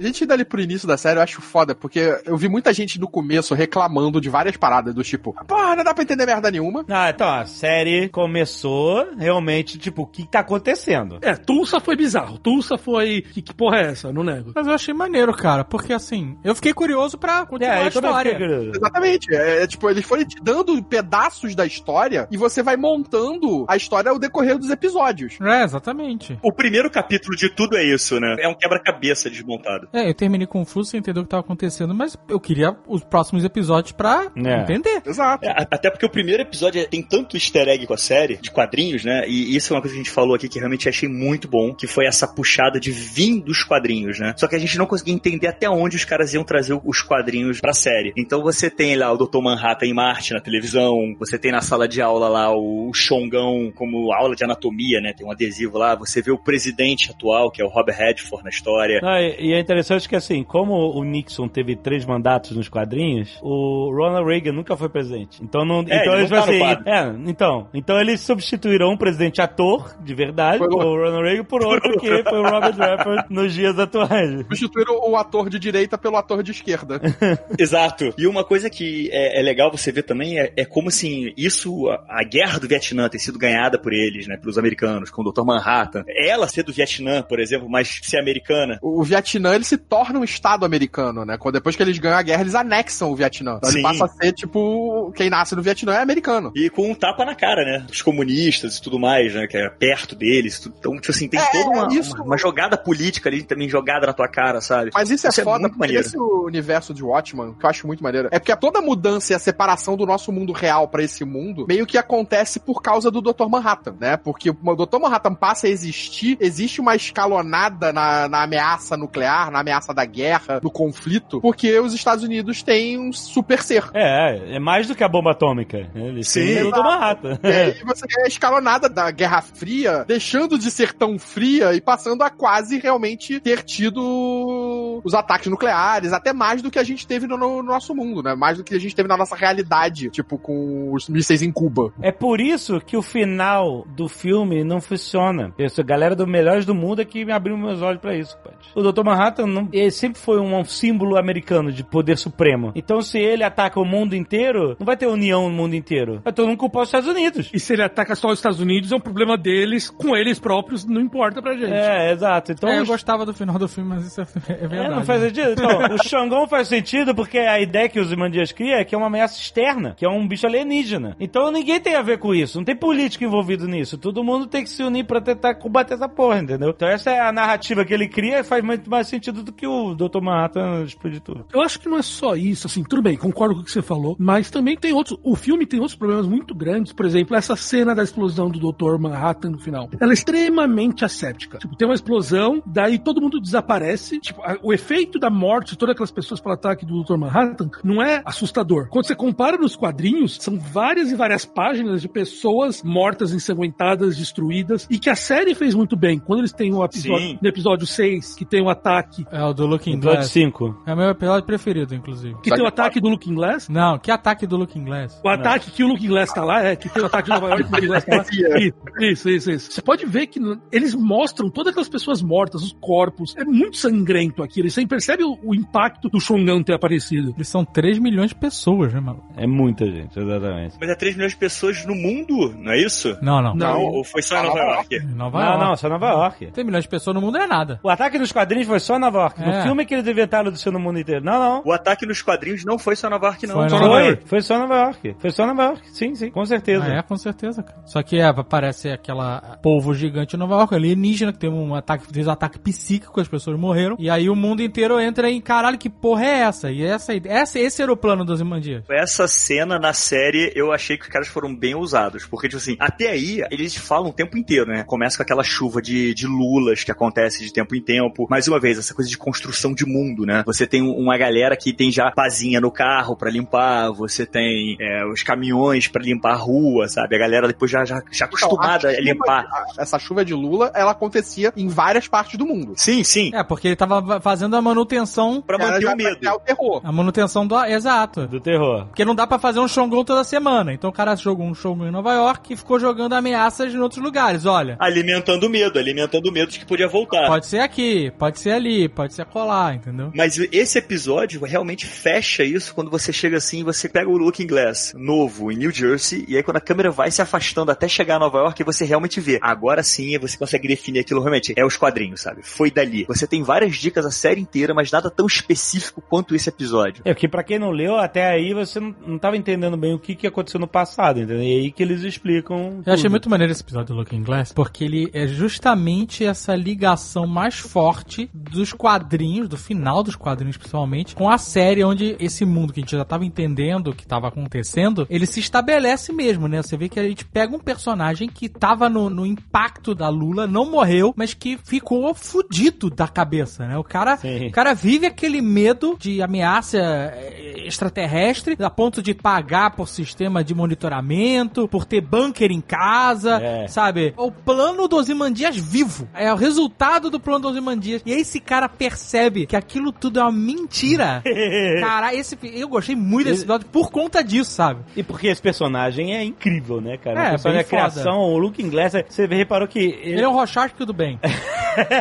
gente indo ali pro início da série, eu acho foda, porque eu vi muita gente no começo reclamando de várias paradas, do tipo, porra, não dá pra entender merda nenhuma. Ah, então a série começou realmente, tipo, o que tá acontecendo? É, Tulsa foi bizarro. Tulsa foi. Que, que porra é essa? Não nego. Mas eu achei maneiro, cara, porque assim, eu fiquei curioso pra continuar a É, também história. fiquei. Exatamente. É, é, tipo, ele foi te dando pedaços da história e você vai montando a história ao decorrer dos episódios. É, exatamente. O primeiro capítulo de tudo é isso, né? É um quebra-cabeça desmontado. É, eu terminei confuso sem entender o que tava acontecendo, mas eu queria os próximos episódios pra É. entender. Exato. É, até porque o primeiro episódio é- tem tanto easter egg com a série, de quadrinhos, né? E isso é uma coisa que a gente falou aqui que realmente achei muito bom, que foi essa puxada de vir dos quadrinhos, né? Só que a gente não conseguia entender até onde os caras iam trazer os quadrinhos pra série. Então você tem lá o Dr. Manhattan em Marte na televisão, você tem na sala de aula lá o Xongão como aula de anatomia, né? Tem um adesivo lá, você vê o presidente atual, que é o Robert Redford na história. Não, e, e é interessante que, assim, como o Nixon teve três mandatos nos quadrinhos, o Ronald Reagan nunca foi presidente. Então, não, então ele não eles tá assim, é, então, então eles substituíram um presidente ator, de verdade, Foi o- o Ronald Reagan, por outro que foi o Robert Redford nos dias atuais. Substituíram o ator de direita pelo ator de esquerda. Exato. E uma coisa que é, é legal você ver também é, é como assim, isso, a, a guerra do Vietnã ter sido ganhada por eles, né, pelos americanos, com o Dr. Manhattan. Ela ser do Vietnã, por exemplo, mas ser americana. O Vietnã, ele se torna um estado americano, né? Quando depois que eles ganham a guerra, eles anexam o Vietnã. Então Sim. ele passa a ser, tipo, quem nasce no Vietnã é americano. E com um tapa na cara, né? Dos comunistas e tudo mais, né? Que é perto deles. Então, tipo assim, tem É, toda uma, isso- uma, uma jogada política ali também jogada na tua cara, sabe? Mas isso é Isso é foda, muito porque esse universo de Watchman, que eu acho muito maneiro, é porque toda a mudança e a separação do nosso mundo real pra esse mundo, meio que acontece por causa do Dr. Manhattan, né? Porque o Dr. Manhattan passa a existir, existe uma escalonada na, na ameaça nuclear, na ameaça da guerra, do conflito, porque os Estados Unidos têm um super ser. É, é mais do que a bomba atômica. Eles Sim. têm o do Manhattan. E aí você a escalonada da Guerra Fria, deixando de ser tão fria e passando a quase realmente ter tido os ataques nucleares, até mais do que a gente teve no, no nosso mundo, né? Mais do que a gente teve na nossa realidade, tipo, com os mísseis em Cuba. É por isso que o final do filme não funciona. Essa galera do Melhores do Mundo é que me abriu meus olhos pra isso, O Dr. Manhattan não- ele sempre foi um símbolo americano de poder supremo. Então, se ele ataca o mundo inteiro, não vai ter união no mundo inteiro. Vai todo mundo culpar os Estados Unidos. E se ele ataca só os Estados Unidos, é um problema deles, com eles próprios, não importa pra gente. É, exato. Então, É, eu os- gostava do final do filme, mas isso é, é É, verdade. não faz sentido. Então, o Xangão faz sentido porque a ideia que os Imandias criam é que é uma ameaça externa, que é um bicho alienígena. Então ninguém tem a ver com isso, não tem político envolvido nisso. Todo mundo tem que se unir pra tentar combater essa porra, entendeu? Então essa é a narrativa que ele cria e faz muito mais sentido do que o Dr. Manhattan explodir tudo. Eu acho que não é só isso, assim, tudo bem, concordo com o que você falou, mas também tem outros. O filme tem outros problemas muito grandes, por exemplo, essa cena da explosão do Dr. Manhattan no final. Ela é extremamente asséptica. Tipo, tem uma explosão, daí todo mundo desaparece. Tipo, a- o efeito da morte de todas aquelas pessoas pelo ataque do Dr. Manhattan não é assustador. Quando você compara nos quadrinhos, são várias e várias páginas de pessoas mortas, ensanguentadas, destruídas, e que a série fez muito bem. Quando eles têm o episódio, Sim. no episódio 6, que tem o ataque, É o do Looking Episódio Glass. 5. É o meu episódio preferido, inclusive. que tem o ataque do Looking Glass, Não, que ataque do Looking Glass? O ataque que o Looking Glass tá lá, é, que tem o ataque de Nova York que o Looking Glass tá lá. Isso, isso, isso. Você pode ver que eles mostram todas aquelas pessoas mortas, os corpos. É muito sangrento aquilo. E você percebe o, o impacto do Shongan ter aparecido. Eles são 3 milhões de pessoas, né, maluco? É muita gente, exatamente. Mas é 3 milhões de pessoas no mundo, não é isso? Não, não. Não. Ou foi só em Nova York? Em Nova Não, York. não, só Nova York. 3 milhões de pessoas no mundo é nada. O ataque nos quadrinhos foi só Nova York. No É. filme que eles inventaram do seu no mundo inteiro. Não, não. O ataque nos quadrinhos não foi só Nova York, não. Foi Só Nova York. foi só Nova York. Foi só Nova York. Sim, sim, com certeza. Ah, é, com certeza, cara. Só que é, aparece aquela polvo gigante em Nova York, alienígena, que teve um ataque, fez um ataque psíquico, as pessoas morreram. E aí o mundo inteiro entra em caralho, que porra é essa? E essa, essa esse era o plano dos Imandias. Essa cena na série, eu achei que os caras foram bem ousados. Porque, tipo assim, até aí, eles falam o tempo inteiro, né? Começa com aquela chuva de, de lulas que acontece de tempo em tempo. Mais uma vez, essa coisa de construção de mundo, né? Você tem um- uma galera que tem já pazinha no carro pra limpar, você tem é, os caminhões pra limpar a rua, sabe? A galera depois já, já, já acostumada Então, a chuva limpar. de- a- essa chuva de Lula, ela acontecia em várias partes do mundo. Sim, sim. É, porque ele tava fazendo a manutenção. Pra manter o medo. o terror. A manutenção do. Exato. Do terror. Porque não dá pra fazer um Shogun toda semana. Então o cara jogou um Shogun em Nova York e ficou jogando ameaças em outros lugares. Olha, Alimentando o medo, alimentando o medo de que podia voltar. pode ser aqui, pode ser ali, pode ser colar, entendeu? Mas esse episódio realmente fecha isso quando você chega assim, você pega o Looking Glass novo em New Jersey, e aí quando a câmera vai se afastando até chegar a Nova York, você realmente vê. Agora sim você consegue definir aquilo realmente. É os quadrinhos, sabe? Foi dali. Você tem várias dicas a série inteira, mas nada tão específico quanto esse episódio. É, porque pra quem não leu, até aí você não, não tava entendendo bem o que, que aconteceu no passado, entendeu? E aí que eles explicam. Eu achei tudo. muito maneiro esse episódio do Looking Glass, porque ele é justamente essa ligação mais forte dos quadrinhos, do final dos quadrinhos principalmente, com a série onde esse mundo que a gente já tava entendendo o que tava acontecendo, ele se estabelece mesmo, né? Você vê que a gente pega um personagem que tava no, no impacto da Lula, não morreu, mas que ficou fudido da cabeça, né? O cara, Sim. o cara vive aquele medo de ameaça eh, extraterrestre, a ponto de pagar por sistema de monitoramento, por ter bunker em casa, É. sabe? O plano dos Imandias vivo. É o resultado do plano dos Imandias. E aí esse cara percebe que aquilo tudo é uma mentira. cara, esse, eu gostei muito desse episódio por conta disso, sabe? E porque esse personagem é incrível, né, cara? É, o personagem, a criação, o Looking Glass, você reparou que. Ele é um Rorschach do bem.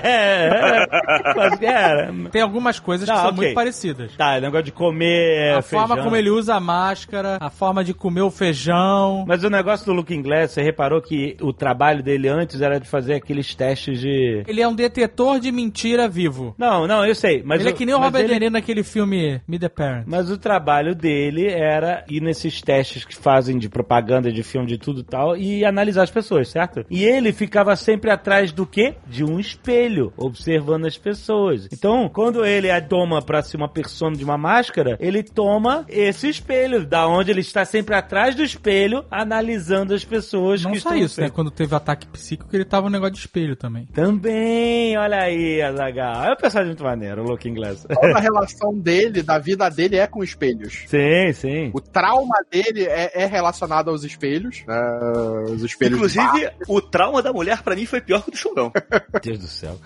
é, é, era. Tem algumas coisas que Tá, são ok. muito parecidas. Tá, negócio de comer. a forma feijão. como ele usa a máscara, a forma de comer o feijão. Mas o negócio do Looking Glass, você reparou que o trabalho dele antes era de fazer aqueles testes de. Ele é um detetor de mentira vivo. Não, não, eu sei. Mas ele é que nem o Robert ele- De Niro naquele filme Me the Parent. Mas o trabalho dele era ir nesses testes que fazem de propaganda, de filme, de tudo e tal, e analisar as pessoas, certo? E ele ficava sempre atrás do quê? De um espelho, observando as pessoas. Então, quando ele a toma pra ser uma persona de uma máscara, ele toma esse espelho, da onde ele está sempre atrás do espelho, analisando as pessoas Não que só estão isso, né? Quando teve ataque psíquico, ele tava um negócio de espelho também. Também, olha aí, Azaghal. É um personagem muito maneiro, o Looking Glass. Toda a relação dele, da vida dele, é com espelhos. sim, sim. O trauma dele é, é relacionado aos espelhos. né? os espelhos. Inclusive, o trauma da mulher pra mim foi pior que o do Xongão. Deus do céu.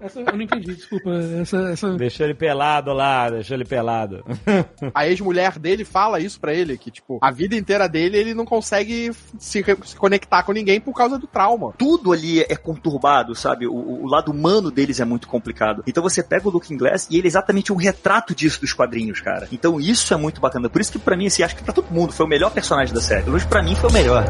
Essa eu não entendi, desculpa. Essa, essa... Deixou ele pelado lá, deixou ele pelado. A ex-mulher dele fala isso pra ele, que, tipo, a vida inteira dele ele não consegue se, se conectar com ninguém por causa do trauma. Tudo ali é conturbado, sabe? O, o lado humano deles é muito complicado. Então você pega o Looking Glass e ele é exatamente um retrato disso dos quadrinhos, cara. Então isso é muito bacana. Por isso que pra mim, assim, acho que pra todo mundo foi o melhor personagem da série. Menos pra mim foi o melhor.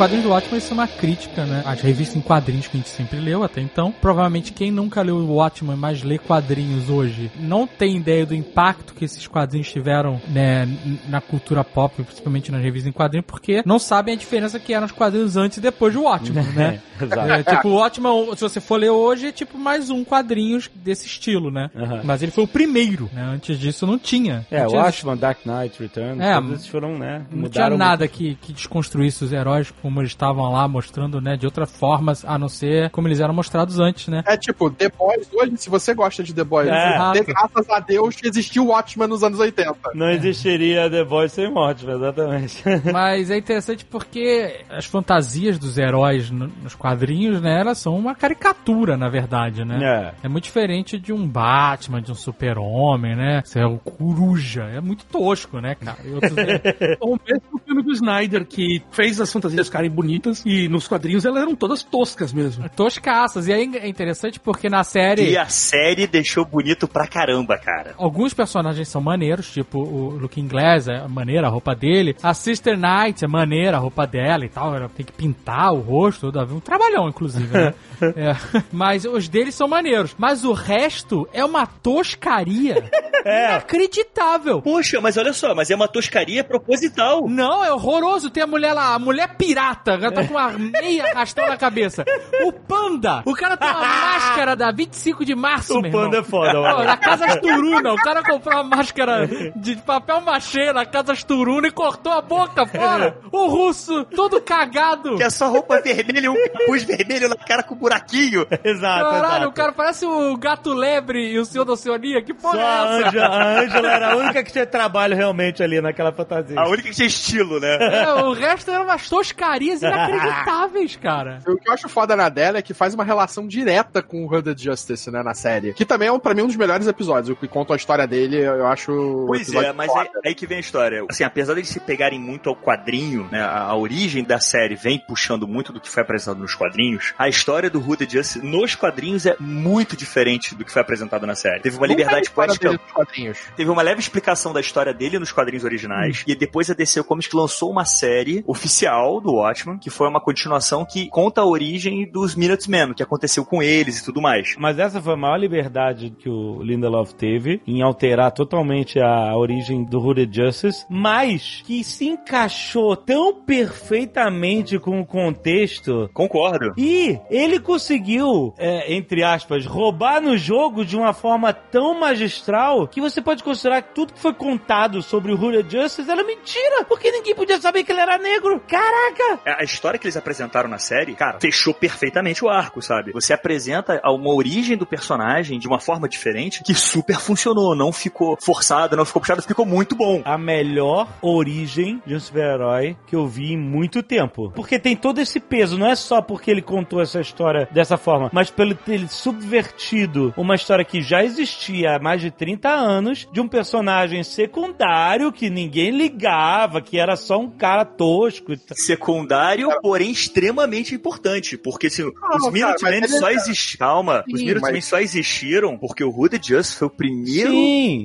Quadrinhos do Watchmen isso é uma crítica, né? As revistas em quadrinhos que a gente sempre leu até então. Provavelmente quem nunca leu o Watchmen, mas lê quadrinhos hoje, não tem ideia do impacto que esses quadrinhos tiveram, né, na cultura pop, principalmente nas revistas em quadrinhos, porque não sabem a diferença que eram os quadrinhos antes e depois do Watchmen, né? Exato. É, tipo, o Watchmen, se você for ler hoje, é tipo mais um quadrinhos desse estilo, né? Mas ele foi o primeiro, né? Antes disso não tinha. É, não o tinha, Watchmen, Dark Knight Return, É, todos esses foram, né, não tinha nada que, que desconstruísse os heróis como eles estavam lá mostrando, né? De outra forma, a não ser como eles eram mostrados antes, né? É tipo, The Boys hoje, se você gosta de The Boys, É. de- graças a Deus que existiu o Watchmen nos anos 80. Não existiria The Voice sem Watchmen, exatamente. Mas é interessante porque as fantasias dos heróis no- nos quadrinhos, né, elas são uma caricatura, na verdade, né? É. É muito diferente de um Batman, de um super-homem, né? Isso é o Coruja. É muito tosco, né, cara? Ou mesmo o filme do Snyder, que fez as fantasias ficarem bonitas e nos quadrinhos elas eram todas toscas mesmo. Toscaças. E aí é interessante porque na série... E a série deixou bonito pra caramba, cara. Alguns personagens são maneiros, tipo o Luke Inglés é maneira a roupa dele. A Sister Knight é maneira a roupa dela e tal. Ela tem que pintar o rosto, tudo. um trabalhão, inclusive, né? É. Mas os deles são maneiros. Mas o resto é uma toscaria inacreditável. Poxa, mas olha só, mas é uma toscaria proposital. Não, é horroroso. Tem a mulher lá, a mulher pirata, ela tá com uma meia arrastão na cabeça. O panda, o cara tem uma máscara da 25 de março, O meu panda irmão. é foda, Pô, mano. na Casa Asturuna, o cara comprou uma máscara de papel machê na Casa Asturuna e cortou a boca fora. O russo, todo cagado. Que é só roupa vermelha e um capuz vermelho na cara com buraquinho. Exato, Caralho, exato. o cara parece o gato lebre e o senhor da Oceania. Que porra Só a é essa? Ângela, a Ângela era a única que tinha trabalho realmente ali naquela fantasia. A única que tinha estilo, né? É, o resto eram umas toscarias inacreditáveis, cara. O que eu acho foda na dela é que faz uma relação direta com o Hooded Justice, né, na série. Que também é, pra mim, um dos melhores episódios. O que conta a história dele, eu acho. Pois é, mas foda. aí, que vem a história. Assim, apesar deles se pegarem muito ao quadrinho, né, a, a origem da série vem puxando muito do que foi apresentado nos quadrinhos, a história do Hooded Justice nos quadrinhos é muito diferente do que foi apresentado na série. Teve uma Não liberdade poética. Teve uma leve explicação da história dele nos quadrinhos originais. E depois a DC Comics lançou uma série oficial do Watchmen, que foi uma continuação que conta a origem dos Minutemen, o que aconteceu com eles e tudo mais. Mas essa foi a maior liberdade que o Lindelof teve em alterar totalmente a origem do Hooded Justice, mas que se encaixou tão perfeitamente com o contexto Concordo. e ele conseguiu, é, entre aspas, roubar no jogo de uma forma tão magistral que você pode considerar que tudo que foi contado sobre o Hooded Justice era mentira, porque ninguém podia saber que ele era negro. Caraca! A história que eles apresentaram na série, cara, fechou perfeitamente o arco, sabe? Você apresenta uma origem do personagem de uma forma diferente que super funcionou, não ficou forçado, não ficou puxado, ficou muito bom. a melhor origem de um super-herói que eu vi em muito tempo. Porque tem todo esse peso, não é só porque ele contou essa história dessa forma, mas pelo ter subvertido uma história que já existia há mais de 30 anos, de um personagem secundário que ninguém ligava, que era só um cara tosco. e Secundário, porém extremamente importante, porque se os cara, Minutemen só existiram, calma, os Sim, Minutemen mas- só existiram porque o Hooded Justice foi o primeiro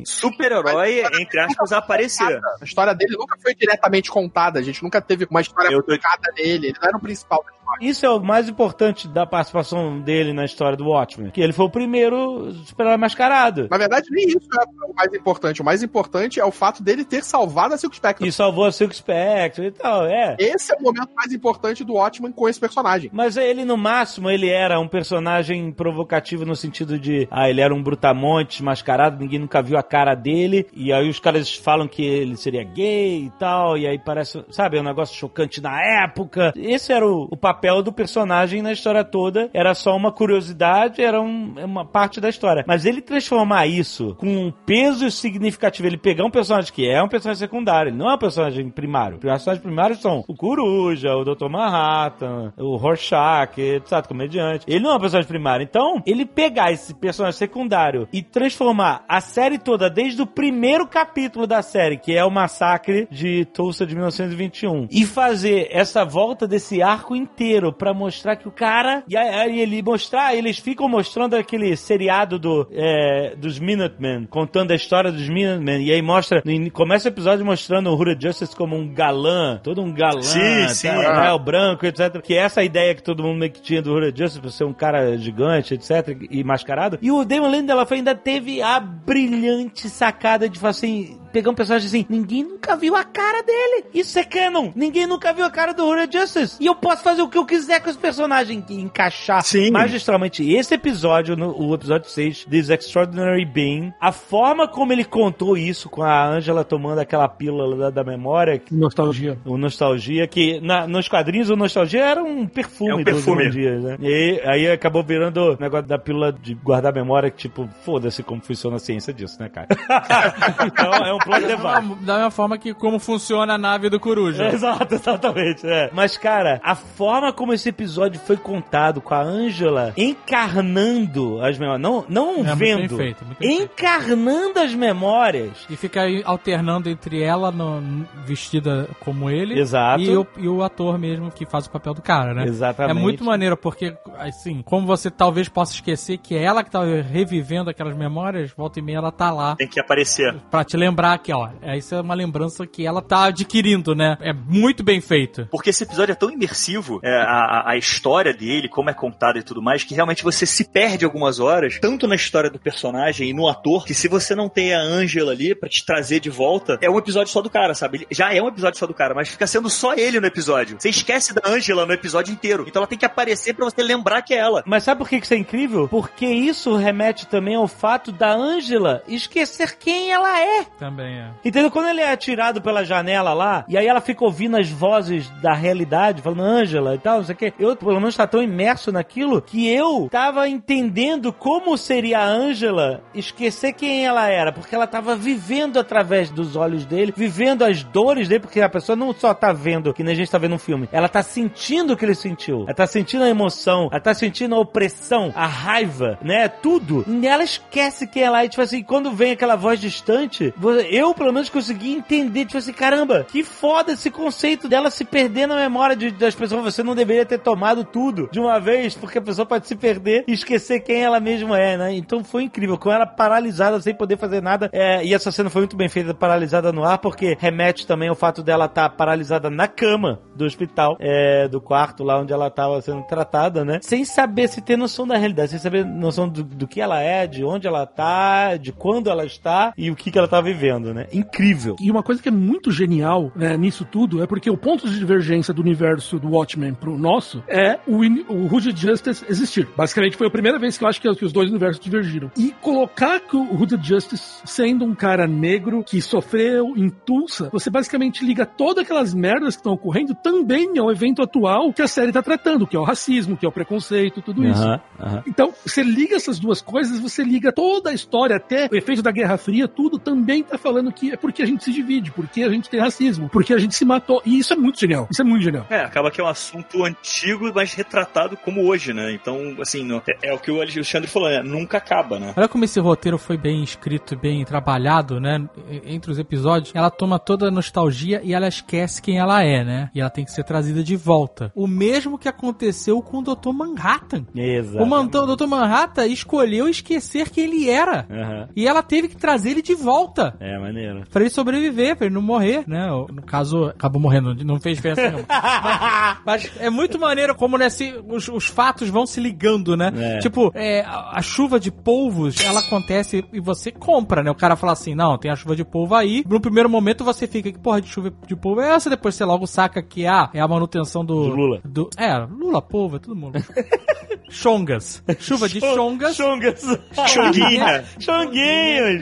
super-herói, entre aspas, a aparecer. A história dele nunca foi diretamente contada. A gente nunca teve uma história Eu tô- nele. Ele não era o principal da história. Isso é o mais importante da participação dele na história do Watchmen. Que ele foi o primeiro super-herói mascarado. Na verdade, nem isso é o mais importante. O mais importante é o fato dele ter salvado a Silk Spectre. E salvou a Silk Spectre e tal, é. Esse é o momento mais importante do Watchmen com esse personagem. Mas ele, no máximo, ele era um personagem provocativo no sentido de, ah, ele era um brutamonte mascarado, ninguém nunca viu a cara dele, e aí os caras falam que ele seria gay e tal, e aí parece, sabe, é um negócio chocante na época. Esse era o, o papel do personagem na história toda, era só uma curiosidade, era um- uma parte da história. Mas ele transformar isso com um peso significativo, ele pegar um personagem que é um personagem secundário, ele não é um personagem primário. Os personagens primários são o Coruja, o Dr. Manhattan, o Rorschach, etc, comediante. Ele não é um personagem primário. Então, ele pegar esse personagem secundário e transformar a série toda, desde o primeiro capítulo da série, que é o massacre de Tulsa de 1921, e fazer essa volta desse arco inteiro inteiro pra mostrar que o cara. E aí ele mostrar, eles ficam mostrando aquele seriado do, é, dos Minutemen, contando a história dos Minutemen. E aí mostra. Começa o episódio mostrando o Huda Justice como um galã, todo um galã, Sim, sim. tá, né, o branco, etc. Que é essa ideia que todo mundo meio que tinha do Huda Justice, pra ser um cara gigante, etc. E mascarado. E o Damon Lindelof ainda teve a brilhante sacada de falar assim. Pegar um personagem assim, ninguém nunca viu a cara dele. Isso é canon. Ninguém nunca viu a cara do Huda Justice. E eu posso fazer o que eu quiser com esse personagem e encaixar Sim. magistralmente esse episódio, no, o episódio 6, This Extraordinary Being, a forma como ele contou isso com a Angela tomando aquela pílula da, da memória, Nostalgia. o Nostalgia, que na- nos quadrinhos o Nostalgia era um perfume, É um perfume. dos Dias, né? E aí acabou virando o negócio da pílula de guardar memória, que tipo, foda-se como funciona a ciência disso, né, cara? então é um plot device. Da mesma forma que como funciona a nave do Coruja. Exato, exatamente. É. Mas, cara, a forma como esse episódio foi contado com a Angela encarnando as memórias, não, não É vendo, feito, muito bem feito. encarnando as memórias. E fica aí alternando entre ela no- vestida como ele Exato. E, o, e o ator mesmo que faz o papel do cara, né? Exatamente. É muito maneiro, porque, assim, como você talvez possa esquecer que é ela que tá revivendo aquelas memórias, volta e meia ela tá lá Tem que aparecer. pra te lembrar que, ó, é, isso é uma lembrança que ela tá adquirindo, né? É muito bem feito. Porque esse episódio é tão imersivo, é, a, a- história dele, como é contada e tudo mais, que realmente você se perde algumas horas, tanto na história do personagem e no ator, que se você não tem a Angela ali pra te trazer de volta, é um episódio só do cara, sabe? Ele já é um episódio só do cara, mas fica sendo só ele no episódio. Você esquece da Angela no episódio inteiro. Então ela tem que aparecer pra você lembrar que é ela. Mas sabe por que que isso é incrível? Porque isso remete também ao fato da Angela esquecer quem ela é. Também é. Entendeu? Quando ele é atirado pela janela lá, e aí ela fica ouvindo as vozes da realidade, falando Ângela e tal, não sei o quê. Eu, pelo menos, tá tão imerso naquilo que eu tava entendendo como seria a Ângela esquecer quem ela era, porque ela tava vivendo através dos olhos dele, vivendo as dores dele, porque a pessoa não só tá vendo, que nem a gente tá vendo um filme, ela tá sentindo o que ele sentiu. Ela tá sentindo a emoção, ela tá sentindo a opressão, a raiva, né? Tudo. E ela esquece quem ela é. Tipo assim, quando vem aquela voz distante, eu pelo menos consegui entender, tipo assim, caramba, que foda esse conceito dela se perder na memória de- das pessoas. Você não deveria ter tomado tudo de uma vez, porque a pessoa pode se perder e esquecer quem ela mesma é, né? Então foi incrível. Com ela paralisada, sem poder fazer nada. É, e essa cena foi muito bem feita, paralisada no ar, porque remete também ao fato dela estar paralisada na cama do hospital, é, do quarto lá onde ela estava sendo tratada, né? Sem saber se ter noção da realidade, sem saber noção do, do que ela é, de onde ela tá, de quando ela está e o que, que ela tá vivendo, né? Incrível. E uma coisa que é muito genial né, nisso tudo é porque o ponto de divergência do universo do Watchmen pro nosso é o, o Hooded Justice existir. Basicamente foi a primeira vez que eu acho que, que os dois universos divergiram. E colocar que o Hooded Justice sendo um cara negro que sofreu em Tulsa, você basicamente liga todas aquelas merdas que estão ocorrendo também ao evento atual que a série tá tratando, que é o racismo, que é o preconceito, tudo isso. Aham, aham. Então, você liga essas duas coisas, você liga toda a história, até o efeito da Guerra Fria, tudo também tá falando que é porque a gente se divide, porque a gente tem racismo, porque a gente se matou. E isso é muito genial. Isso é muito genial. É, acaba que é um assunto antigo, mas retratado como hoje, né? Então, assim, é, é o que o Alexandre falou, né? Nunca acaba, né? Olha como esse roteiro foi bem escrito e bem trabalhado, né? Entre os episódios, ela toma toda a nostalgia e ela esquece quem ela é, né? E ela tem que ser trazida de volta. O mesmo que aconteceu com o Dr. Manhattan. Exato. O Man- o Dr. Manhattan escolheu esquecer quem ele era. Aham. E ela teve que trazer ele de volta. É, maneiro. Pra ele sobreviver, pra ele não morrer, né? No caso, acabou morrendo, não fez diferença nenhuma. mas, mas é muito maneiro como né, se os, os fatos vão se ligando, né? É. Tipo, é, a, a chuva de polvos, ela acontece e você compra, né? O cara fala assim, não, tem a chuva de polvo aí. No primeiro momento você fica, que porra de chuva de polvo é essa? Depois você logo saca que ah, é a manutenção do... Do Lula. Do, é, Lula, polvo, é todo mundo. Chongas. Chuva de chongas. Chongas. Chonguinha.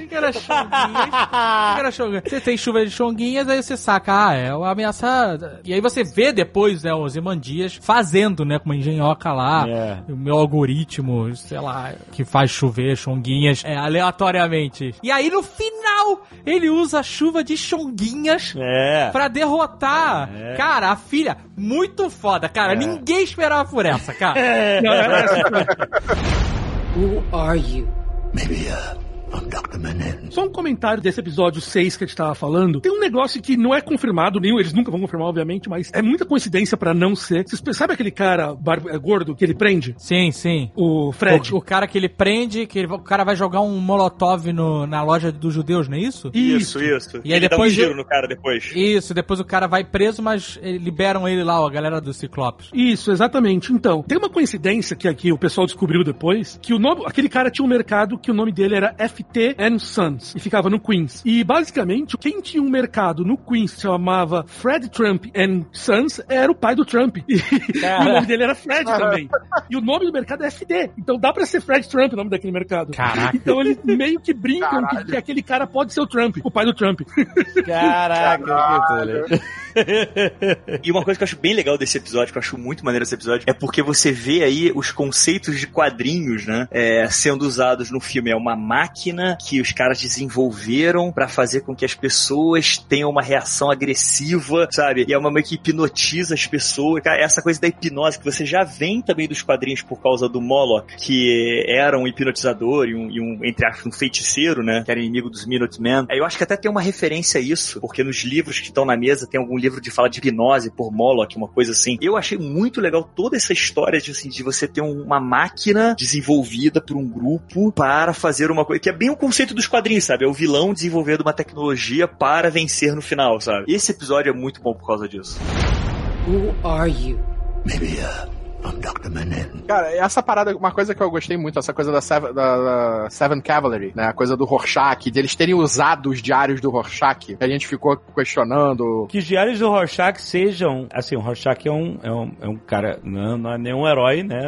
O que era chonguinhas? O que era chonguinhas? Você tem chuva de chonguinhas, aí você saca, ah, é uma ameaça. E aí você vê depois, né, os Emandias fazendo, né, com uma engenhoca lá, É. o meu algoritmo, sei lá, que faz chover chonguinhas é, aleatoriamente. E aí no final, ele usa a chuva de chonguinhas É. pra derrotar. É. Cara, a filha, muito foda, cara. É. Ninguém esperava por essa, cara. É- Who are you? Maybe uh, I'm Dr. Só um comentário desse episódio 6 que a gente tava falando. Tem um negócio que não é confirmado, nem eles nunca vão confirmar, obviamente, mas é muita coincidência pra não ser. Vocês sabe aquele cara bar- é, gordo que ele prende? Sim, sim. O Fred. O, o cara que ele prende, que ele- o cara vai jogar um molotov no- na loja dos judeus, não é isso? Isso, isso. E aí ele depois dá um giro no cara depois. Isso, depois o cara vai preso, mas eh, liberam ele lá, ó, a galera do Ciclopes. Isso, exatamente. Então, tem uma coincidência que aqui o pessoal descobriu depois, que o nome, aquele cara tinha um mercado que o nome dele era FT and Sons, e ficava no Queens. E basicamente, quem tinha um mercado no Queens que chamava Fred Trump and Sons era o pai do Trump. E, e o nome dele era Fred também. E o nome do mercado é FD. Então dá pra ser Fred Trump o nome daquele mercado. Caraca. Então eles meio que brincam que, que aquele cara pode ser o Trump, o pai do Trump. Caraca, que E uma coisa que eu acho bem legal desse episódio, que eu acho muito maneiro esse episódio, é porque você vê aí os conceitos de quadrinhos, né? é, sendo usados no filme. É uma máquina que os caras desenvolveram pra fazer com que as pessoas tenham uma reação agressiva, sabe? E é uma meio que hipnotiza as pessoas. Essa coisa da hipnose que você já vem também dos quadrinhos por causa do Moloch, que era um hipnotizador e um, e um, entre aspas, um feiticeiro, né? Que era inimigo dos Minutemen. Eu acho que até tem uma referência a isso, porque nos livros que estão na mesa tem algum livro de fala de hipnose por Moloch, uma coisa assim. Eu achei muito legal toda essa história de, assim, de você ter uma máquina desenvolvida por um grupo para fazer uma coisa que é bem o conceito dos quadrinhos, sabe? É o vilão desenvolvendo uma tecnologia para vencer no final, sabe? Esse episódio é muito bom por causa disso. Who are you? Cara, essa parada, uma coisa que eu gostei muito, essa coisa da Seven, da, da Seven Cavalry, né? A coisa do Rorschach, de eles terem usado os diários do Rorschach, que a gente ficou questionando. Que os diários do Rorschach sejam. Assim, o Rorschach é um, é um, é um cara. Não, não é nenhum herói, né?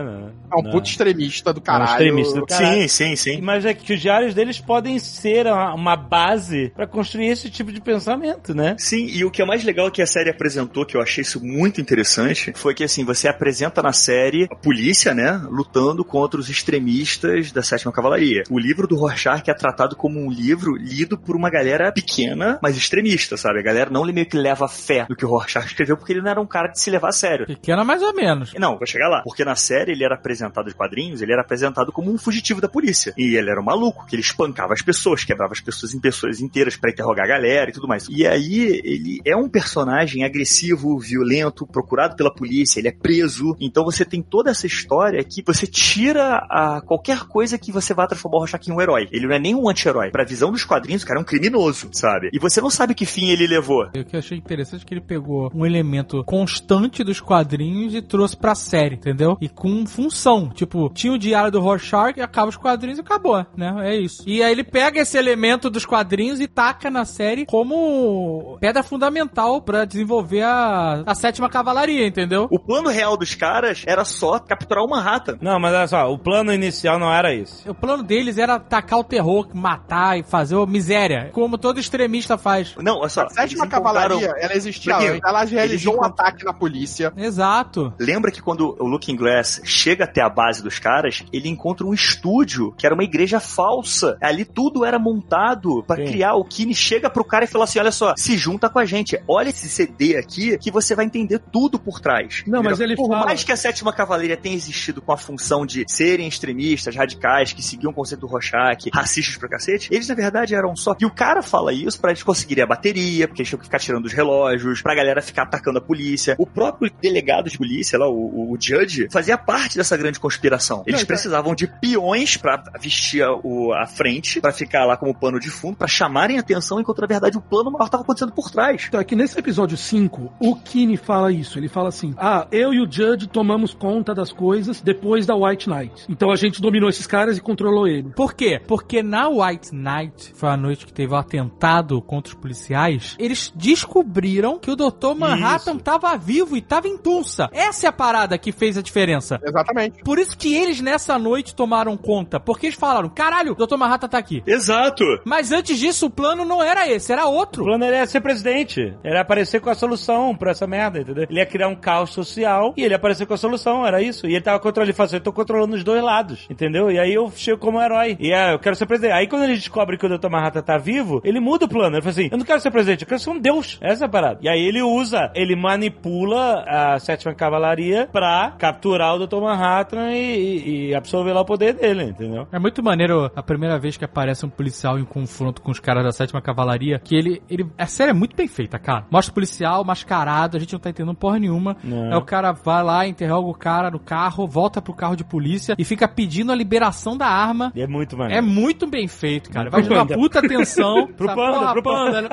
É um Não. puto extremista do caralho. extremista do caralho. Sim, sim, sim. Mas é que os diários deles podem ser uma uma base pra construir esse tipo de pensamento, né? Sim, e o que é mais legal que a série apresentou, que eu achei isso muito interessante, foi que assim, você apresenta na série a polícia, né, lutando contra os extremistas da Sétima Cavalaria. O livro do Rorschach é tratado como um livro lido por uma galera pequena, mas extremista, sabe? A galera não meio que leva fé no que o Rorschach escreveu, porque ele não era um cara de se levar a sério. Pequena mais ou menos. Não, vou chegar lá. Porque na série ele era apresentado de quadrinhos, ele era apresentado como um fugitivo da polícia. E ele era um maluco, que ele espancava as pessoas, quebrava as pessoas em pessoas inteiras pra interrogar a galera e tudo mais. E aí ele é um personagem agressivo, violento, procurado pela polícia, ele é preso. Então você tem toda essa história que você tira a qualquer coisa que você vá transformar o Rorschach em um herói. Ele não é nem um anti-herói. Pra visão dos quadrinhos, o cara é um criminoso, sabe? E você não sabe que fim ele levou. O que eu achei interessante é que ele pegou um elemento constante dos quadrinhos e trouxe pra série, entendeu? E com função. Tipo, tinha o diário do Rorschach e acaba os quadrinhos e acabou, né? É isso. E aí ele pega esse elemento dos quadrinhos e taca na série como pedra fundamental pra desenvolver a, a sétima cavalaria, entendeu? O plano real dos caras era só capturar o Manhattan. Não, mas olha só, o plano inicial não era esse. O plano deles era tacar o terror, matar e fazer a miséria, como todo extremista faz. Não, olha só. A sétima encontraram- cavalaria, ela existia Porque antes. Ela realizou um eles ataque na polícia. Exato. Lembra que quando o Looking Glass chega até a base dos caras, ele encontra um estúdio que era uma igreja falsa. Ali tudo era montado pra Sim. criar. O Kine chega pro cara e fala assim: olha só, se junta com a gente. Olha esse CD aqui que você vai entender tudo por trás. Não, mas ele Por fala- mais que a sétima cavaleira tenha existido com a função de serem extremistas, radicais, que seguiam o conceito do Rorschach, racistas pra cacete, eles na verdade eram só. E o cara fala isso pra eles conseguirem a bateria, porque eles tinham que ficar tirando os relógios, pra galera ficar atacando a polícia. O próprio delegado de polícia lá, o, o Judge, fazia parte dessa grande conspiração. Eles Não, então- precisavam de peões pra vestir a, o- a frente, pra ficar lá como pano de fundo, pra chamarem a atenção, enquanto na verdade o plano maior tava acontecendo por trás. Então, é que nesse episódio 5, o Kine fala isso. Ele fala assim: Ah, eu e o Judge tomamos conta das coisas depois da White Knight. Então a gente dominou esses caras e controlou ele. Por quê? Porque na White Night, foi a noite que teve o atentado contra os policiais, eles descobriram que o Dr. Manhattan tava vivo e tava em Tulsa. Essa é a parada que fez a diferença. Exatamente. Por isso que eles nessa noite tomaram conta, porque eles falaram, caralho, o Dr. Manhattan tá aqui. Exato! Mas antes disso, o plano não era esse, era O outro. plano era ser presidente. Ele ia aparecer com a solução pra essa merda, entendeu? Ele ia criar um caos social e ele ia aparecer com a solução, era isso. E ele tava controlando, ele falou assim, eu tô controlando os dois lados, entendeu? E aí eu chego como herói. E é, eu quero ser presidente. Aí quando ele descobre que o Dr. Manhattan tá vivo, ele muda o plano. Ele fala assim, eu não quero ser presidente, eu quero ser um deus. Essa é a parada. E aí ele usa, ele manipula a sétima cavalaria pra capturar o Dr. Manhattan e, e- e absorver lá o poder dele, entendeu? É muito maneiro a primeira vez que aparece um policial em confronto com os caras da sétima cavalaria, que ele, ele, a série é muito bem feita, cara. Mostra o policial mascarado, a gente não tá entendendo porra nenhuma. Não. Aí o cara vai lá, interroga o cara no carro, volta pro carro de polícia e fica pedindo a liberação da arma. E é muito É maneiro. muito bem feito, cara. Vai Pro dando uma panda. puta atenção. Pro sabe? panda, Porra, pro panda. né?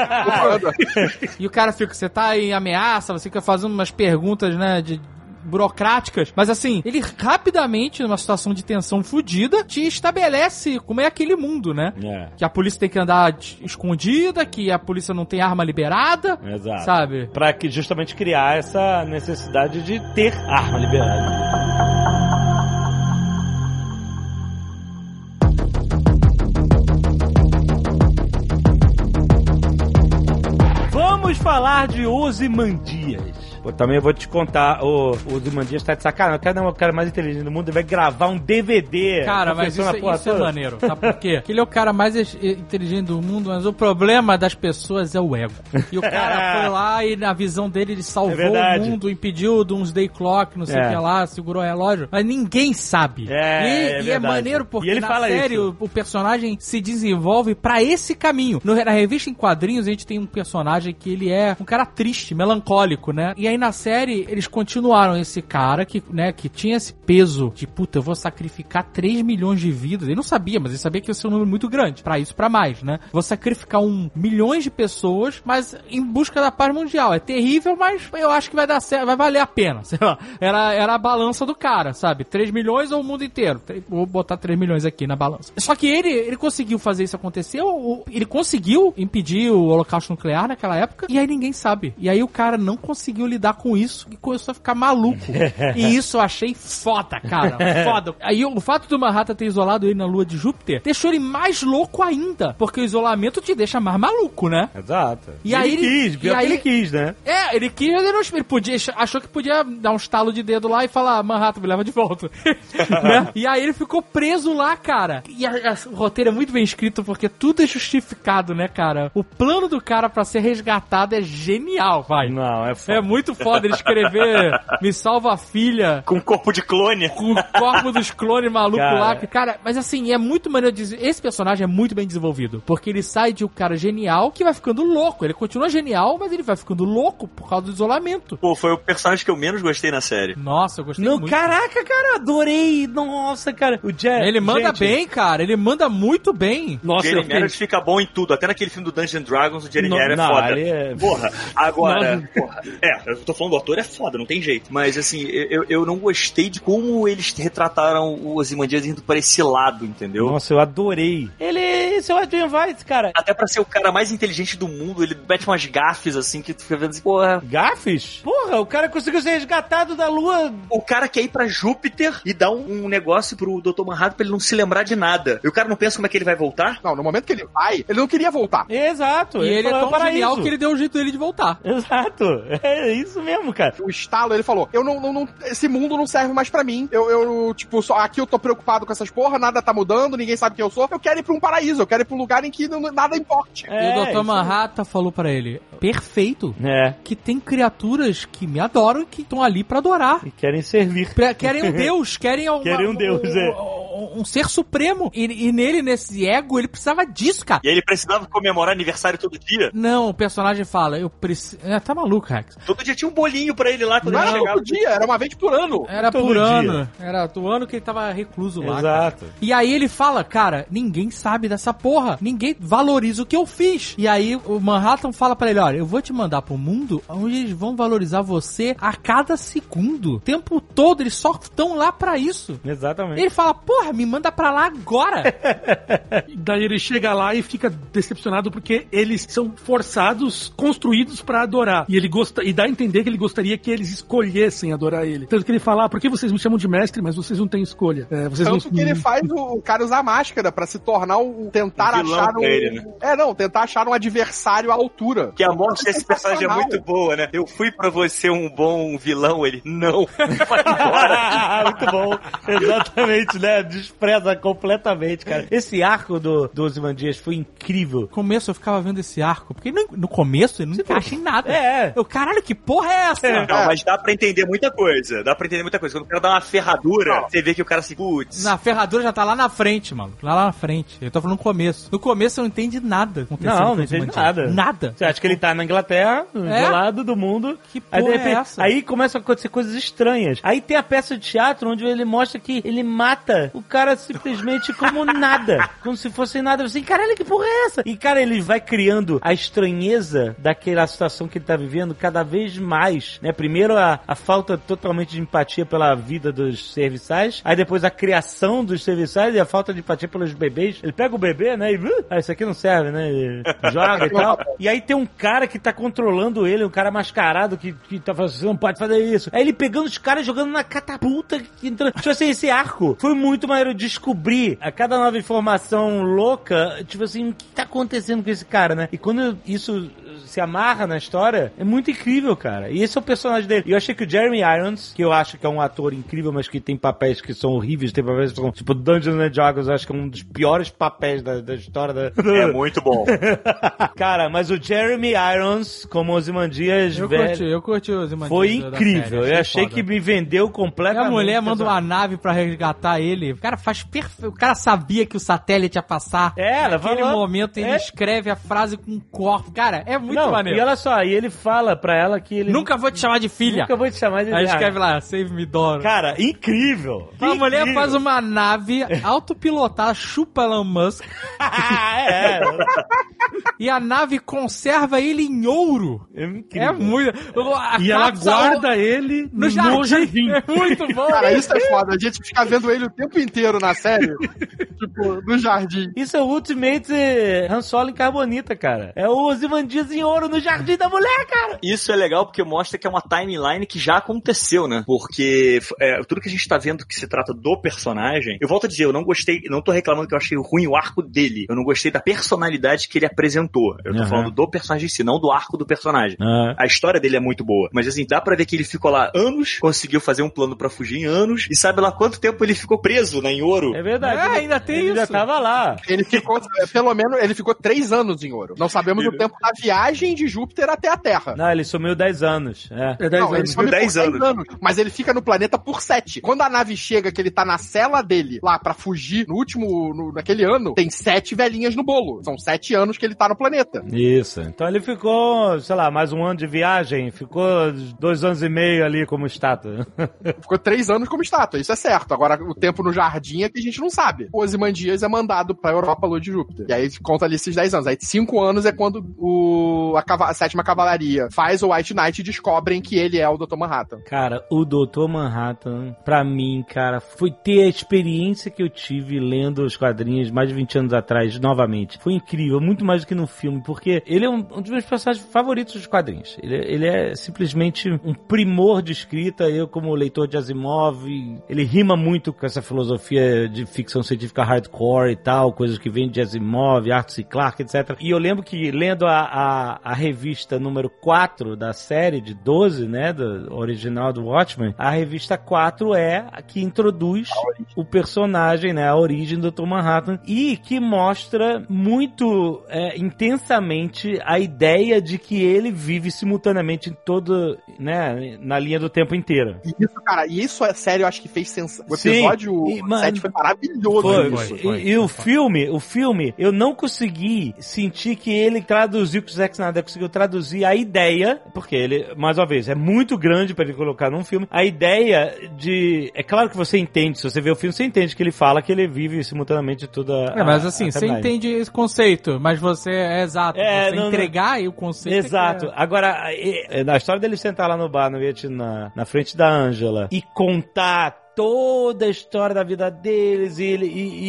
E o cara fica, você tá em ameaça, você fica fazendo umas perguntas, né, de burocráticas, mas assim, ele rapidamente, numa situação de tensão fodida, te estabelece como é aquele mundo, né? É, Que a polícia tem que andar escondida, que a polícia não tem arma liberada, exato. sabe? Pra que justamente criar essa necessidade de ter arma liberada. Vamos falar de Ozymandias. Pô, também eu vou te contar, o, o Ozymandias tá de sacanagem. O cara é o cara mais inteligente do mundo, ele vai gravar um DVD. Cara, mas isso, a porra isso é maneiro. Sabe por quê? Porque ele é o cara mais inteligente do mundo, mas o problema das pessoas é o ego. E o cara foi lá e na visão dele ele É salvou o verdade. mundo, impediu de uns day clock, não sei o É. que lá, segurou o relógio. Mas ninguém sabe. É, e, é e é maneiro porque E ele na série o, o personagem se desenvolve pra esse caminho. No- na revista em quadrinhos a gente tem um personagem que ele é um cara triste, melancólico, né? E aí na série eles continuaram esse cara que, né, que tinha esse peso de, puta, eu vou sacrificar 3 milhões de vidas. Ele não sabia, mas ele sabia que ia ser um número muito grande. Pra isso, pra mais, né? Vou sacrificar um milhões de pessoas, mas em busca da paz mundial. É terrível, mas eu acho que vai dar certo, vai valer a pena. Sei lá. Era, era a balança do cara, sabe? 3 milhões ou o mundo inteiro? Vou botar 3 milhões aqui na balança. Só que ele, ele conseguiu fazer isso acontecer, ele conseguiu impedir o holocausto nuclear naquela época, e aí ninguém sabe. E aí o cara não conseguiu lidar com isso e começou a ficar maluco. e isso eu achei foda, cara. Foda. Aí o fato do Manhattan ter isolado ele na lua de Júpiter deixou ele mais louco ainda. Porque o isolamento te deixa mais maluco, né? Exato. E aí ele ele- quis, pior e que aí- ele quis, né? É, ele quis, ele, não, ele podia, achou que podia dar um estalo de dedo lá e falar, Manhattan, me leva de volta. Né? E aí ele ficou preso lá, cara. E a- a- o roteiro é muito bem escrito porque tudo é justificado, né, cara? O plano do cara pra ser resgatado é genial, vai. Não, é foda. É muito foda ele escrever Me salva a filha Com corpo de clone. com o corpo dos clones malucos Cara. lá. Cara, mas assim, é muito maneiro. de- Esse personagem é muito bem desenvolvido. Porque ele sai de um cara genial que vai ficando louco. Ele continua genial, mas ele vai ficando louco por causa do isolamento. Pô, foi o personagem que eu menos gostei na série. Nossa, eu gostei Não, muito. caraca, cara, adorei. Nossa, cara. O Jack. Ele manda gente, bem, cara. Ele manda muito bem. Nossa, Jeremy fiquei... Irons fica bom em tudo. Até naquele filme do Dungeons and Dragons, o Jeremy Não, Irons é foda. é- Porra, agora... porra, é, tô falando do ator é foda, não tem jeito. Mas, assim, eu, eu não gostei de como eles retrataram o Ozymandias indo pra esse lado, entendeu? Nossa, eu adorei. Ele, esse é o Adrian Weiss, cara. Até pra ser o cara mais inteligente do mundo, ele mete umas gafes, assim, que tu fica vendo assim, porra... Gafes? Porra, o cara conseguiu ser resgatado da lua. O cara quer ir pra Júpiter e dar um, um negócio pro Dr. Manhattan pra ele não se lembrar de nada. E o cara não pensa como é que ele vai voltar? Não, no momento que ele vai, ele não queria voltar. Exato. E ele, é falou, tão "Paraíso." genial que ele deu o jeito dele de voltar. Exato. É isso mesmo, cara. O estalo, ele falou: Eu não, não, não- esse mundo não serve mais pra mim. Eu, eu, tipo, só, aqui eu tô preocupado com essas porra, nada tá mudando, ninguém sabe quem eu sou. Eu quero ir pra um paraíso, eu quero ir pra um lugar em que não- nada importe. É, e o Dr. isso Manhattan falou pra ele: perfeito. É. Que tem criaturas que me adoram e que estão ali pra adorar. E querem servir. Pre- Querem um deus, querem uma- Querem um deus, é. Um ser supremo. E, e nele, nesse ego, ele precisava disso, cara. E aí ele precisava comemorar aniversário todo dia? Não, o personagem fala, eu preciso. É, tá maluco, Rex. Todo dia tinha um bolinho pra ele lá quando Não ele era chegava. todo dia, era uma vez por ano. Era Todo por dia. ano. Era do ano que ele tava recluso lá. cara. Exato. E aí ele fala, cara, ninguém sabe dessa porra. Ninguém valoriza o que eu fiz. E aí o Manhattan fala pra ele, olha, eu vou te mandar pro mundo onde eles vão valorizar você a cada segundo. O tempo todo, eles só estão lá pra isso. Exatamente. Ele fala, porra, me manda pra lá agora. E Daí ele chega lá e fica decepcionado porque eles são forçados, construídos pra adorar. E ele gosta e dá a entender que ele gostaria que eles escolhessem adorar ele. Tanto que ele fala: ah, por que vocês me chamam de mestre, mas vocês não têm escolha? É, vocês Tanto não que ele faz o cara usar máscara pra se tornar um. tentar Um achar um. né? É, não, tentar achar um adversário à altura. Que a morte desse personagem é muito boa, né? Eu fui pra você um bom vilão, ele, não. Vai embora. Muito bom. Exatamente, né? Despreza completamente, cara. Esse arco do, do Ozymandias foi incrível. No começo eu ficava vendo esse arco, porque no, no começo ele não encaixa em nada. É. Eu, caralho, que porra é essa? Não, mas dá pra entender muita coisa. Dá pra entender muita coisa. Quando o cara dá uma ferradura, você vê que o cara se, putz. Na ferradura já tá lá na frente, mano. Lá, lá na frente. Eu tô falando no começo. No começo você não entende nada. acontecendo Não, não entende bandido. nada. Nada. Você acha que ele tá na Inglaterra, do É? lado do mundo. Que aí, porra é repente, essa? aí começam a acontecer coisas estranhas. Aí tem a peça de teatro onde ele mostra que ele mata o cara simplesmente como nada. Como se fosse nada. Assim, caralho, que porra é essa? E, cara, ele vai criando a estranheza daquela situação que ele tá vivendo cada vez mais, né? Primeiro a, a falta totalmente de empatia pela vida dos serviçais, aí depois a criação dos serviçais e a falta de empatia pelos bebês. Ele pega o bebê, né? E, ah, isso aqui não serve, né? E joga e tal. E aí tem um cara que tá controlando ele, um cara mascarado que, que tá falando, você não pode fazer isso. Aí ele pegando os caras jogando na catapulta. que entra- Tipo assim, esse arco foi muito maneiro descobrir a cada nova informação louca, tipo assim, o que tá acontecendo com esse cara, né? E quando isso se amarra na história, é muito incrível, cara. E esse é o personagem dele. E eu achei que o Jeremy Irons, que eu acho que é um ator incrível, mas que tem papéis que são horríveis, tem papéis que são, tipo, Dungeons and Dragons, eu acho que é um dos piores papéis da, da história da... É muito bom. Cara, mas o Jeremy Irons, como Ozymandias, Eu velho, curti, eu curti os Imandias foi incrível. série, eu achei foda. que me vendeu E completamente. a mulher manda uma nave pra resgatar ele. O cara faz perfeito. O cara sabia que o satélite ia passar. É, ela Naquele falou- momento ele é. escreve a frase com um corpo. Cara, é muito Não, maneiro. e olha só, e ele fala pra ela que ele... Nunca vou te chamar de filha. Nunca vou te chamar de... Aí escreve lá, save me Dora. Cara, incrível. a mulher Incrível. faz uma nave autopilotada, chupa Elon Musk, é, e a nave conserva ele em ouro. é incrível. É muito. a E ela guarda ele no no, jardim. jardim. É muito bom. Cara, isso é foda. A gente fica vendo ele o tempo inteiro na série. tipo, no jardim. Isso é o Ultimate Han Solo em Carbonita, cara. É o Ozymandias em ouro no jardim da mulher, cara. Isso é legal porque mostra que é uma timeline que já aconteceu, né? Porque é, tudo que a gente tá vendo que se trata do personagem, eu volto a dizer, eu não gostei, não tô reclamando que eu achei ruim o arco dele. Eu não gostei da personalidade que ele apresentou. Eu tô Aham. falando do personagem em si, não do arco do personagem. Ah, A história dele é muito boa. Mas assim, dá pra ver que ele ficou lá anos, conseguiu fazer um plano pra fugir em anos, e sabe lá quanto tempo ele ficou preso, né, em ouro. é verdade. É, Ele- ainda tem ele já isso. tava lá. Ele ficou, é, pelo menos, ele ficou três anos em ouro. Não sabemos o tempo da viagem de Júpiter até a Terra. Não, ele sumiu 10 anos. É. É 10 Não, ele anos. por 10 10 anos. anos. Mas ele fica no planeta por 7. Quando a nave chega, que ele tá na cela dele, lá pra fugir, no último, no, naquele ano, tem sete velhinhas no bolo. São sete anos que ele tá no planeta. Isso. Então ele ficou, sei lá, mais um ano de viagem, ficou dois anos e meio ali como estátua. Ficou três anos como estátua, isso é certo. Agora, o tempo no jardim que a gente não sabe. O Ozymandias é mandado pra Europa, lua de Júpiter. E aí conta ali esses 10 anos. Aí cinco anos é quando o, a, a sétima cavalaria faz o White Knight e descobrem que ele é o Dr. Manhattan. Cara, o Doutor Manhattan, pra mim, cara, foi ter a experiência que eu tive lendo os quadrinhos mais de 20 anos atrás, novamente. Foi incrível, muito mais do que no filme, porque ele é um, um dos meus personagens favoritos dos quadrinhos. Ele, ele é simplesmente um primor de escrita. Eu, como leitor de Asimov, ele rima muito com essa filosofia de ficção científica hardcore e tal, coisas que vêm de Asimov, Arthur C. Clarke, etc. E eu lembro que lendo a, a, a revista número 4 da série de 12, né, do original do Watchmen, a revista 4 é a que introduz o personagem, né, a origem do Dr. Manhattan e que mostra muito é, intensamente a ideia de que ele vive simultaneamente em todo, né, na linha do tempo inteira. E isso, cara, e isso é sério, eu acho que fez sensação. O Sim, episódio e, mano, 7 foi maravilhoso. Foi, nisso. E, e o filme, o filme, eu não consegui sentir que ele traduziu, que o Zack Snyder conseguiu traduzir a ideia, porque ele, mais uma vez, é muito grande pra ele colocar num filme, a ideia de... É claro que você entende, se você vê o filme, você entende que ele fala que ele vive simultaneamente toda É, mas a- assim, a você entende esse conceito, mas você é exato. É, você não, não. entregar aí o conceito. é Exato. é- Agora, na história dele sentar lá no bar no Vietnã, na frente da Angela, e contar toda a história da vida deles e, e-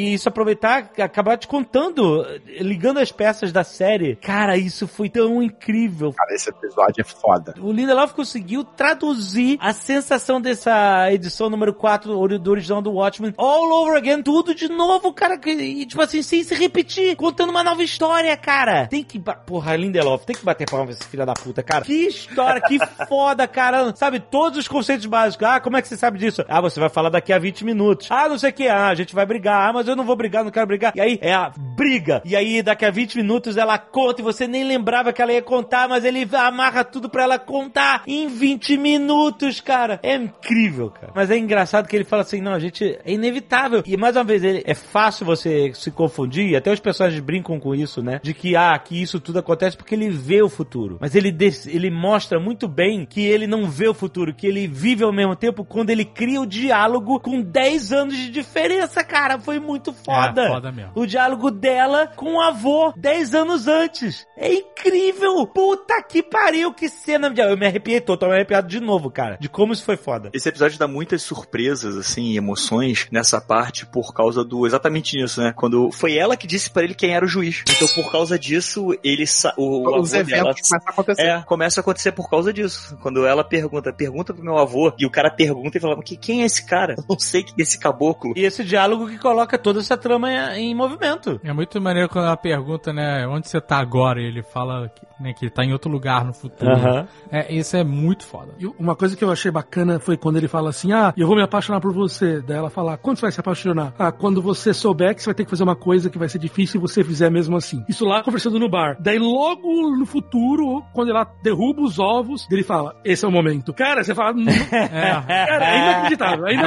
e isso aproveitar, acabar te contando, ligando as peças da série. Cara, isso foi tão incrível. Cara, esse episódio é foda. O Lindelof conseguiu traduzir a sensação dessa edição número 4 ori- do original do Watchmen all over again, tudo de novo, cara, e tipo assim, sem se repetir, contando uma nova história, cara. Tem que, porra, Lindelof, tem que bater palma pra esse filho da puta, cara. Que história, que foda, cara. Sabe, todos os conceitos básicos. Ah, como é que você sabe disso? Ah, você vai falar daqui a 20 minutos. Ah, não sei o que. Ah, a gente vai brigar. Ah, mas eu não vou brigar, não quero brigar. E aí, é a briga. E aí, daqui a 20 minutos ela conta e você nem lembrava que ela ia contar, mas ele amarra tudo pra ela contar em 20 minutos, cara. É incrível, cara. Mas é engraçado que ele fala assim, não, a gente, é inevitável. E mais uma vez, ele, é fácil você se confundir, e até os personagens brincam com isso, né? De que, ah, que isso tudo acontece porque ele vê o futuro. Mas ele, ele mostra muito bem que ele não vê o futuro, que ele vive ao mesmo tempo quando ele cria o diálogo com 10 anos de diferença, cara. Foi muito foda. É, foda mesmo. O diálogo dela com o avô 10 anos antes. É incrível! Puta que pariu, que cena. de- Eu me arrepiei, tô, tô me arrepiado de novo, cara. De como isso foi foda. Esse episódio dá muitas surpresas, assim, e emoções nessa parte por causa do exatamente nisso, né? Quando foi ela que disse pra ele quem era o juiz. Então, por causa disso, ele sa- o, o Os avô dela eventos começam a acontecer. É, começa a acontecer por causa disso. Quando ela pergunta, pergunta pro meu avô, e o cara pergunta e fala, "Que- quem é esse cara? Eu não sei quem é esse caboclo. E esse diálogo que coloca toda essa trama em, movimento. É muito maneiro quando ela pergunta, né, onde você tá agora? E ele fala que, né, que ele tá em outro lugar no futuro. Aham. É, isso é muito foda. E uma coisa que eu achei bacana foi quando ele fala assim: Ah, eu vou me apaixonar por você. Daí ela fala: Quando você vai se apaixonar? Ah, quando você souber que você vai ter que fazer uma coisa que vai ser difícil e você fizer mesmo assim. Isso lá conversando no bar. Daí logo no futuro, quando ela derruba os ovos, ele fala: Esse é o momento. Cara, você fala: "Não." É. Cara, é inacreditável, é inacreditável.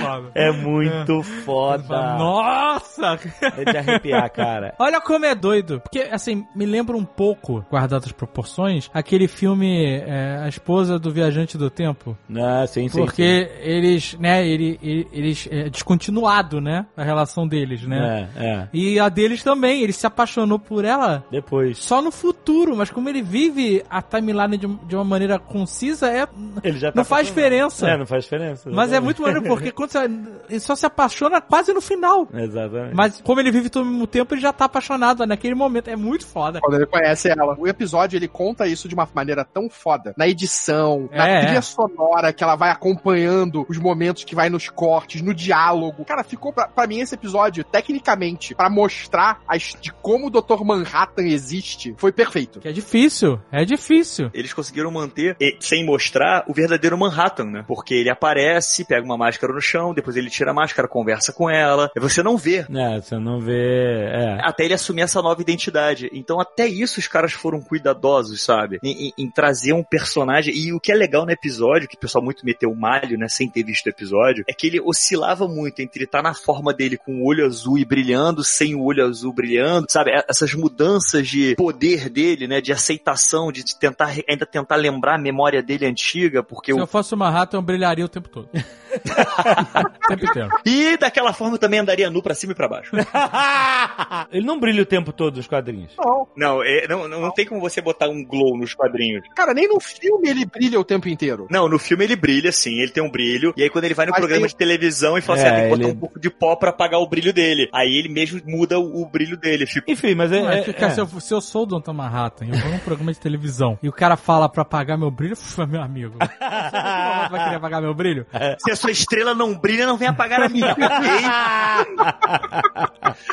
Foda. É muito Fala, foda. Nossa! É de arrepiar, cara. Olha como é doido. Porque, assim, me lembra um pouco, guardado as proporções, aquele filme é, A Esposa do Viajante do Tempo. Ah, sim, sim. Porque eles, né, ele, ele- eles, é descontinuado, né, a relação deles, sim. né? É, é. E a deles também, ele se apaixonou por ela Depois. só no futuro, mas como ele vive a timeline de, de uma maneira concisa, é, Ele já tá não faz diferença. É, não faz diferença. Mas é muito maneiro, porque quando você, ele só se apaixona quase no final. Exatamente. Mas como ele vive todo o mesmo tempo, ele já tá apaixonado naquele momento. É muito foda. Quando ele conhece ela. O episódio, ele conta isso de uma maneira tão foda. Na edição, na É, trilha é. sonora, que ela vai acompanhando os momentos que vai nos cortes, no diálogo. Cara, ficou pra, pra mim esse episódio, tecnicamente, pra mostrar as, de como o Dr. Manhattan existe, foi perfeito. Que é difícil, é difícil. Eles conseguiram manter, e- sem mostrar, o verdadeiro Manhattan, né? Porque ele aparece, pega uma máscara no chão, depois ele tira a máscara, conversa com ela, e você não vê. É, você não vê. É. Até ele assumir essa nova identidade. Então, até isso os caras foram cuidadosos, sabe? Em, em- em trazer um personagem. E o que é legal no episódio, que o pessoal muito meteu o malho, né? Sem ter visto o episódio, é que ele oscilava muito entre estar na forma dele com o olho azul e brilhando, sem o olho azul brilhando, sabe? É- Essas mudanças de poder dele, né? De aceitação, de tentar ainda tentar lembrar a memória dele antiga, porque Se o. eu fosse o Manhattan, eu brilharia o tempo todo. tempo inteiro. E daquela forma eu também andaria nu pra cima e pra baixo. Ele não brilha o tempo todo nos quadrinhos. Não. Não, é- não, não, não tem como você botar um glow nos quadrinhos. Cara, nem no filme ele brilha o tempo inteiro. Não, no filme ele brilha, sim, ele tem um brilho. E aí quando ele vai no Mas programa tem- de televisão e fala É, assim, ah, tem que botar ele- um pouco de pó pra apagar o brilho dele. Aí ele mesmo muda o, o brilho dele. Fica... Enfim, mas é. Não, é é- é. Se, eu, se eu sou o Dr. Manhattan e eu vou num programa de televisão e o cara fala pra apagar meu brilho, meu amigo. Você vai querer apagar meu brilho? Se a sua estrela não brilha, não vem apagar a minha, ok?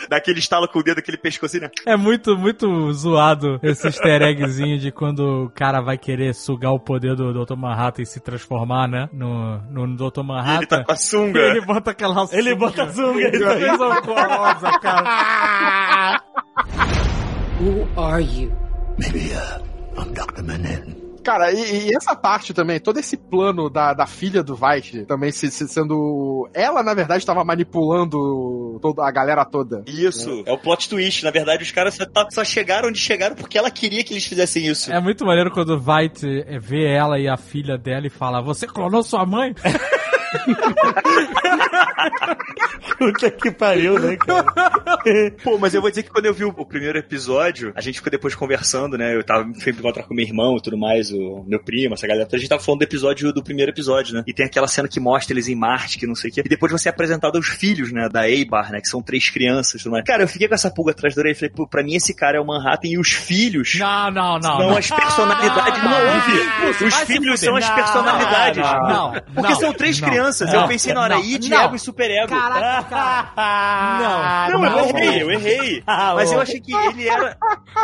Daquele estalo com o dedo, aquele pescoço assim, né? É muito, muito zoado esse easter eggzinho de quando o cara vai querer sugar o poder do Dr. Manhattan e se transformar, né? No, no Dr. E Manhattan. ele tá com a sunga. Ele bota aquela sunga. Ele bota a sunga, isso aí. Coisa horrorosa, cara. Who are you? Cara, e, e essa parte também, todo esse plano da, da filha do White também se, se sendo. Ela, na verdade, estava manipulando toda a galera toda. Isso, é o plot twist. Na verdade, os caras só, tá- só chegaram onde chegaram porque ela queria que eles fizessem isso. É muito maneiro quando o White vê ela e a filha dela e fala: Você clonou sua mãe? Puta que pariu, né, cara? Pô, mas eu vou dizer que quando eu vi o, o primeiro episódio, a gente ficou depois conversando, né? Eu tava fui me encontrar com meu irmão e tudo mais, o meu primo, essa galera. toda. A gente tava falando do episódio do primeiro episódio, né? E tem aquela cena que mostra eles em Marte, que não sei o quê. E depois você é apresentado aos filhos, né? Da Eibar, né? Que são três crianças e tudo mais. Cara, eu fiquei com essa pulga atrás da orelha e falei, pô, pra mim esse cara é o Manhattan e os filhos. Não, não, não. São não. as personalidades. Não, Não, não, não, se filhos fuder. são as Não, personalidades. não, Porque não, são três não, crianças. não, eu pensei na hora, Id. Ego e Super Ego. Caraca, cara. Não, Não, eu errei, eu errei. Ah, Mas eu achei que ele era.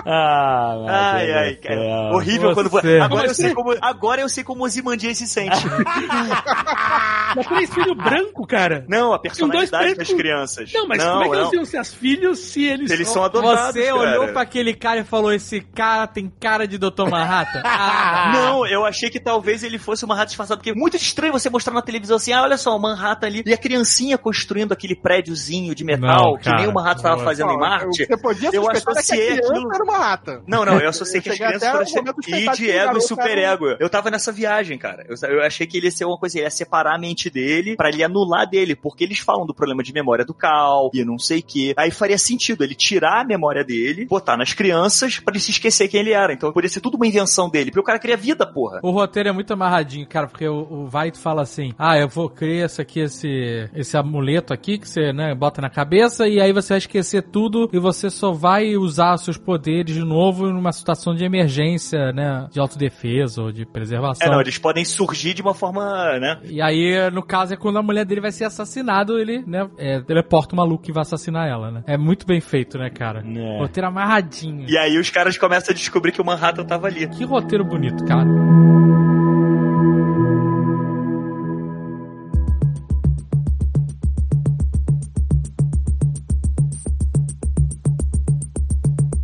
Ah, Ai, Deus ai, cara. céu. Horrível quando foi. Agora eu sei como. Agora eu sei como o Ozymandias se sente. Mas três filhos brancos, cara. Não, a dois personalidade das crianças. Não, mas não, como é que não. eles iam ser as filhos se eles, Eles são adotados. Você cara. olhou pra aquele cara e falou: esse cara tem cara de Dr. Manhattan? Ah, Não, eu achei que talvez ele fosse o Manhattan disfarçado, porque é muito estranho você mostrar na televisão assim, ah, olha só, o Manhattan ali, e a criancinha construindo aquele prédiozinho de metal, Não, que nem o Manhattan tava Não, fazendo em Marte. Você podia Eu que associei criança aquilo- era uma rata. Não, não, eu associei que as crianças foram momento de que Ego e Super era Ego. Eu tava nessa viagem, cara. Eu, eu achei que ele ia ser uma coisa, ele ia separar a mente dele pra ele anular dele, porque eles falam do problema de memória do Cal e não sei o que. Aí faria sentido ele tirar a memória dele, botar nas crianças pra ele se esquecer quem ele era. Então poderia ser tudo uma invenção dele, porque o cara queria vida, porra. O roteiro é muito amarradinho, cara, porque o, o Vaito fala assim: Ah, eu vou criar esse aqui, esse, esse amuleto aqui que você, né, bota na cabeça e aí você vai esquecer tudo e você só vai usar seus poderes de novo numa situação de emergência, né, de autodefesa ou de preservação. É, não, eles podem surgir de uma forma, né? E aí, no caso, é quando a mulher dele vai ser assassinada, ele, né, é, teleporta o maluco que vai assassinar ela, né? É muito bem feito, né, cara? É. Roteiro amarradinho. E aí os caras começam a descobrir que o Manhattan tava ali. Que roteiro bonito, cara.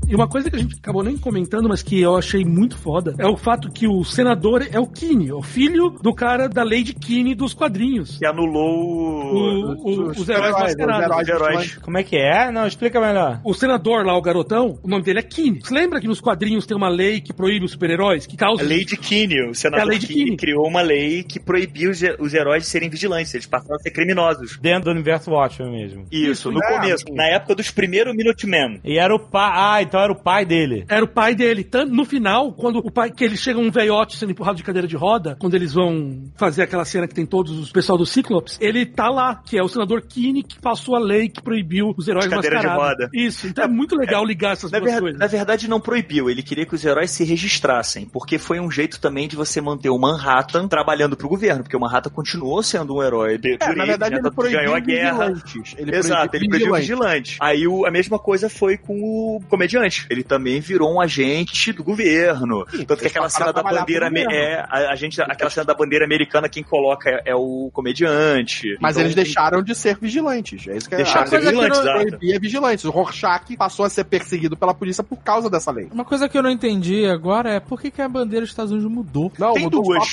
E uma coisa que a gente acabou nem comentando, mas que eu achei muito foda, é o fato que o senador é o Kinney, o filho do cara da Lady Kinney dos quadrinhos. Que anulou O- o... o- os heróis mascarados. os heróis. Como é que é? Não, explica melhor. O senador lá, o garotão, o nome dele é Kinney. Você lembra que nos quadrinhos tem uma lei que proíbe os super-heróis? Que causa. A Lady Kinney, o senador É a Lady Kinney, Kinney. criou uma lei que proibia os, os heróis de serem vigilantes, eles passaram a ser criminosos. Dentro do universo Watchmen mesmo. Isso, no é, começo, assim. na época dos primeiros Minutemen. E era o pai. Ah, então era o pai dele. Era o pai dele. Tanto no final, quando o pai, que ele chega um veiote sendo empurrado de cadeira de roda, quando eles vão fazer aquela cena que tem todos os pessoal do Ciclops, ele tá lá, que é o senador Kinney que passou a lei que proibiu os heróis De cadeira de mascarados. roda. Isso, então é, muito legal ligar essas Na, duas ver- coisas. na verdade, não proibiu, ele queria que os heróis se registrassem, porque foi um jeito também de você manter o Manhattan trabalhando pro governo, porque o Manhattan continuou sendo um herói de, É, na ele, verdade, ele que ganhou a proibiu guerra. vigilantes. Ele Exato, proibiu ele proibiu vigilantes. vigilante. Aí o- a mesma coisa foi com o comediante. Ele também virou um agente do governo. Sim, Tanto que aquela cena a da bandeira é a, a gente, aquela cena da bandeira americana quem coloca é, é o comediante. Mas Então, eles deixaram de ser vigilantes. É isso que é Deixaram de ser vigilantes, proibia vigilantes. O Rorschach passou a ser perseguido pela polícia por causa dessa lei. Uma coisa que eu não entendi agora é por que, que a bandeira dos Estados Unidos mudou? Não, Tem mudou duas.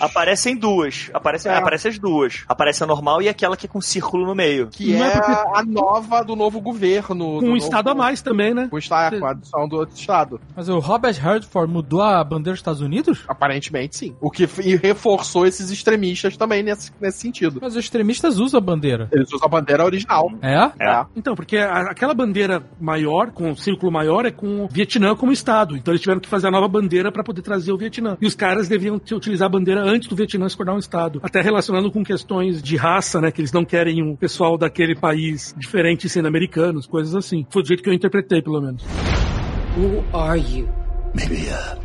Aparecem duas. Aparecem, É. aparecem as duas. Aparece a normal e aquela que é com círculo no meio. Que Não é, é porque- a nova do novo governo. Com um novo- estado a mais também, né? Com, o estado, com a adição do outro estado. Mas o Robert Redford mudou a bandeira dos Estados Unidos? Aparentemente, sim. O que e reforçou esses extremistas também nesse, nesse sentido. Mas os extremistas usam a bandeira. Eles usam a bandeira original. É? É. Então, porque a- aquela bandeira maior, com o círculo maior, é com o Vietnã como estado. Então eles tiveram que fazer a nova bandeira para poder trazer o Vietnã. E os caras deveriam ter- utilizar a bandeira antes do Vietnã se tornar um estado. Até relacionando com questões de raça, né? Que eles não querem um pessoal daquele país diferente sendo americanos, coisas assim. Foi do jeito que eu interpretei, pelo menos. Who are you? Uh,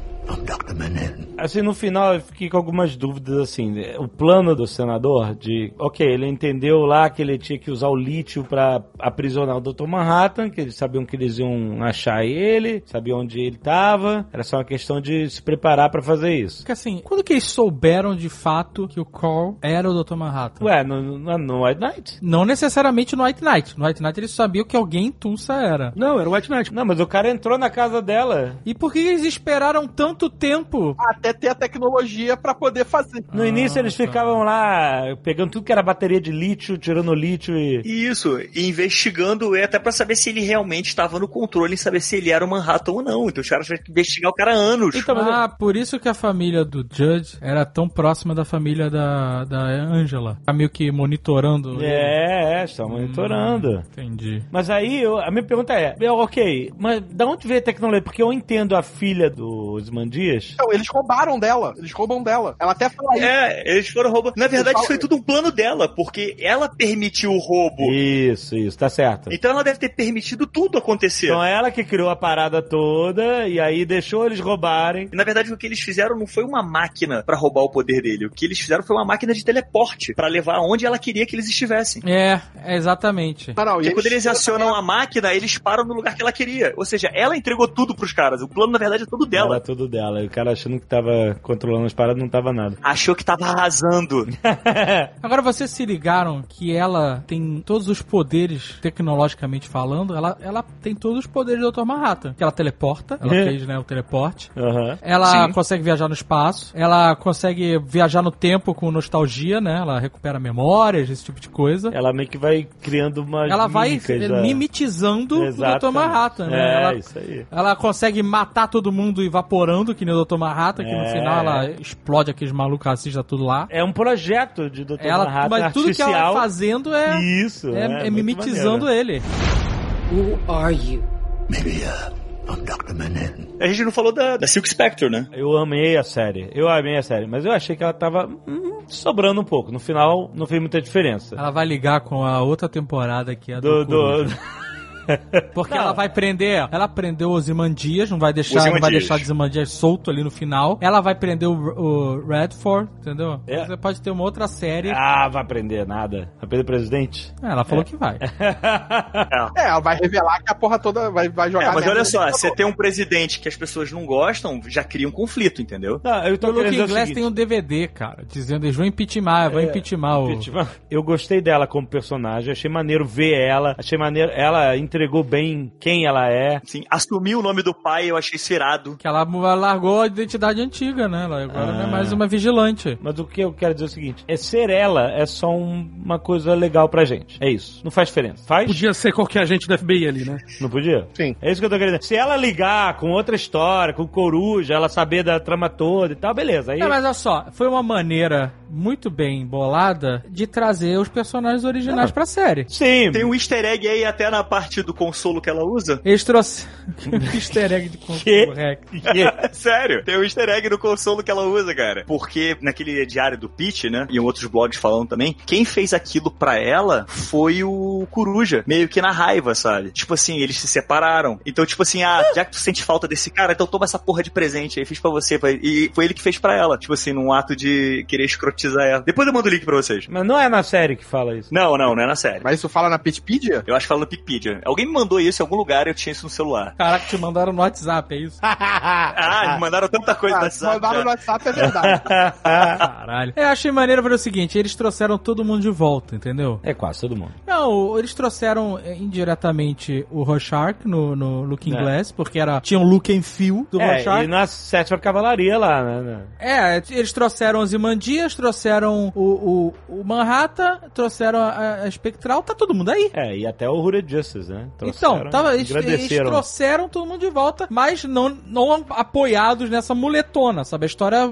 Assim, no final eu fiquei com algumas dúvidas, assim. O plano do senador de... Ok, ele entendeu lá que ele tinha que usar o lítio pra aprisionar o Dr. Manhattan, que eles sabiam que eles iam achar ele, sabiam onde ele tava. Era só uma questão de se preparar pra fazer isso. Porque assim, quando que eles souberam de fato que o Carl era o Dr. Manhattan? Ué, no, no, no White Knight? Não necessariamente no White Knight. No White Knight eles sabiam que alguém em Tulsa era. Não, era o White Knight. Não, mas o cara entrou na casa dela. E por que eles esperaram tanto tempo? Até ter a tecnologia pra poder fazer. No início eles tá. ficavam lá pegando tudo que era bateria de lítio, tirando o lítio e. Isso, e investigando ele até pra saber se ele realmente estava no controle e saber se ele era o Manhattan ou não. Então os caras tiveram que investigar o cara há anos. Então, ah, por isso que a família do Judge era tão próxima da família da, da Angela. Tá meio que monitorando. ele. É, é, estão monitorando. Entendi. Mas aí, eu- a minha pergunta é, é, ok, mas da onde veio a tecnologia? Porque eu entendo a filha do Osmandias. Então, eles roubaram dela. Eles roubam dela. Ela até fala isso. É, eles foram roubando. Na verdade, falo- isso foi tudo um plano dela, porque ela permitiu o roubo. Isso, isso, tá certo. Então ela deve ter permitido tudo acontecer. Então é ela que criou a parada toda e aí deixou eles roubarem. E, Na verdade, o que eles fizeram não foi uma máquina pra roubar o poder dele. O que eles fizeram foi uma máquina de teleporte pra levar aonde ela queria que eles estivessem. É, é exatamente. Não, não, Porque e quando eles acionam a máquina, eles param no lugar que ela queria. Ou seja, ela entregou tudo pros caras. O plano, na verdade, é todo Era dela. tudo dela. E o cara achando que tava controlando as paradas não tava nada. Achou que tava arrasando. Agora vocês se ligaram que ela tem todos os poderes, tecnologicamente falando, ela, ela tem todos os poderes do Dr. Manhattan. Que ela teleporta, ela fez, né, o teleporte. Aham. Ela Sim. consegue viajar no espaço, ela consegue viajar no tempo com nostalgia, né? Ela recupera memórias, esse tipo de coisa. Ela meio que vai criando uma. Ela vai mimetizando o Dr. Manhattan, né? É, ela, isso aí. ela consegue matar todo mundo evaporando, que nem o Dr. Manhattan, que no É. final ela explode aqueles malucos racistas tudo lá. É um projeto de Dr. Ela, Manhattan mas tudo que ela artificial. vai fazendo é, Isso. é, é muito mimetizando maneiro. ele. Who are you? A gente não falou da, da Silk Spectre, né? Eu amei a série. Eu amei a série. Mas eu achei que ela tava hum, sobrando um pouco. No final, não fez muita diferença. Ela vai ligar com a outra temporada que é Do, do, Coruja. do... Porque Não. ela vai prender, ela prendeu o Ozymandias, não vai deixar, não vai deixar o Ozymandias solto ali no final. Ela vai prender o, o Redford, entendeu? É. Você pode ter uma outra série. Ah, vai aprender nada. Vai aprender presidente? É, ela falou que vai. É, ela vai revelar que a porra toda vai, vai jogar É, mas olha só, computador. você tem um presidente que as pessoas não gostam, já cria um conflito, entendeu? Não, eu tô O Luke querendo dizer o Inglês tem um DVD, cara, dizendo eles vão impeachment, vão É, o... Eu gostei dela como personagem, achei maneiro ver ela, achei maneiro, ela entregou bem quem ela é. Assim, assumir o nome do pai, eu achei isso irado. Que ela largou a identidade antiga, né? Ela agora não é Ah. mais uma vigilante. Mas o que eu quero dizer é o seguinte, é ser ela é só um- uma coisa legal pra gente. É isso. Não faz diferença. Faz? Podia ser qualquer agente do FBI ali, né? Não podia? Sim. É isso que eu tô querendo dizer. Se ela ligar com outra história, com coruja, ela saber da trama toda e tal, beleza. Aí Não, mas olha só, foi uma maneira muito bem bolada de trazer os personagens originais pra série. Sim. Tem um easter egg aí até na parte do consolo que ela usa. Eles trouxeram easter egg de consolo. Sério, tem um easter egg no consolo que ela usa, cara. Porque naquele diário do Pete, né? E outros blogs falando também, quem fez aquilo pra ela foi o Coruja. Meio que na raiva, sabe? Tipo assim, eles se separaram. Então, tipo assim, ah, já que tu sente falta desse cara, então toma essa porra de presente aí, fiz pra você. E foi ele que fez pra ela. Tipo assim, num ato de querer escrotizar ela. Depois eu mando o link pra vocês. Mas não é na série que fala isso. Não, não, não é na série. Mas isso fala na Pitpedia? Eu acho que fala no Wikipedia. Alguém me mandou isso em algum lugar e eu tinha isso no celular. Caraca, te mandaram no WhatsApp, é isso? Ah, me mandaram tanta coisa no Ah, WhatsApp. mandaram cara. no WhatsApp, é verdade. Caralho. Eu achei maneiro ver o seguinte, eles trouxeram todo mundo de volta, entendeu? É quase todo mundo. Não, eles trouxeram eh, indiretamente o Rorschach no, no Looking É. Glass, porque era, tinha um look and feel do É, Rorschach. e na sétima cavalaria lá, né? É, eles trouxeram os Imandias, trouxeram o, o, o Manhattan, trouxeram a, a Espectral, tá todo mundo aí. É, e até o Hooded Justice, né? Então, Trouxeram, tava, eles, eles trouxeram todo mundo de volta, mas não, não apoiados nessa muletona, sabe? A história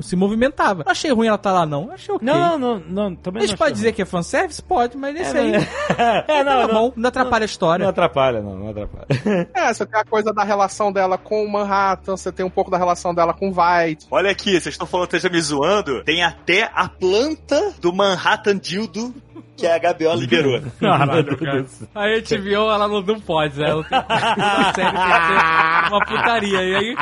se movimentava. Não achei ruim ela estar lá, não. Achei ok. Não, não, não, também a gente não pode achei dizer que é fanservice? Pode, mas nesse ruim. aí. É, não, tá não, bom, não atrapalha a história. não atrapalha, não, não atrapalha. É, você tem a coisa da relação dela com o Manhattan, você tem um pouco da relação dela com o White. Olha aqui, vocês estão falando que esteja me zoando. Tem até a planta do Manhattan Dildo que a HBO liberou. Caralho, cara. A HBO, ela não, não pode, né? Ela tem, toda série que uma putaria. E aí,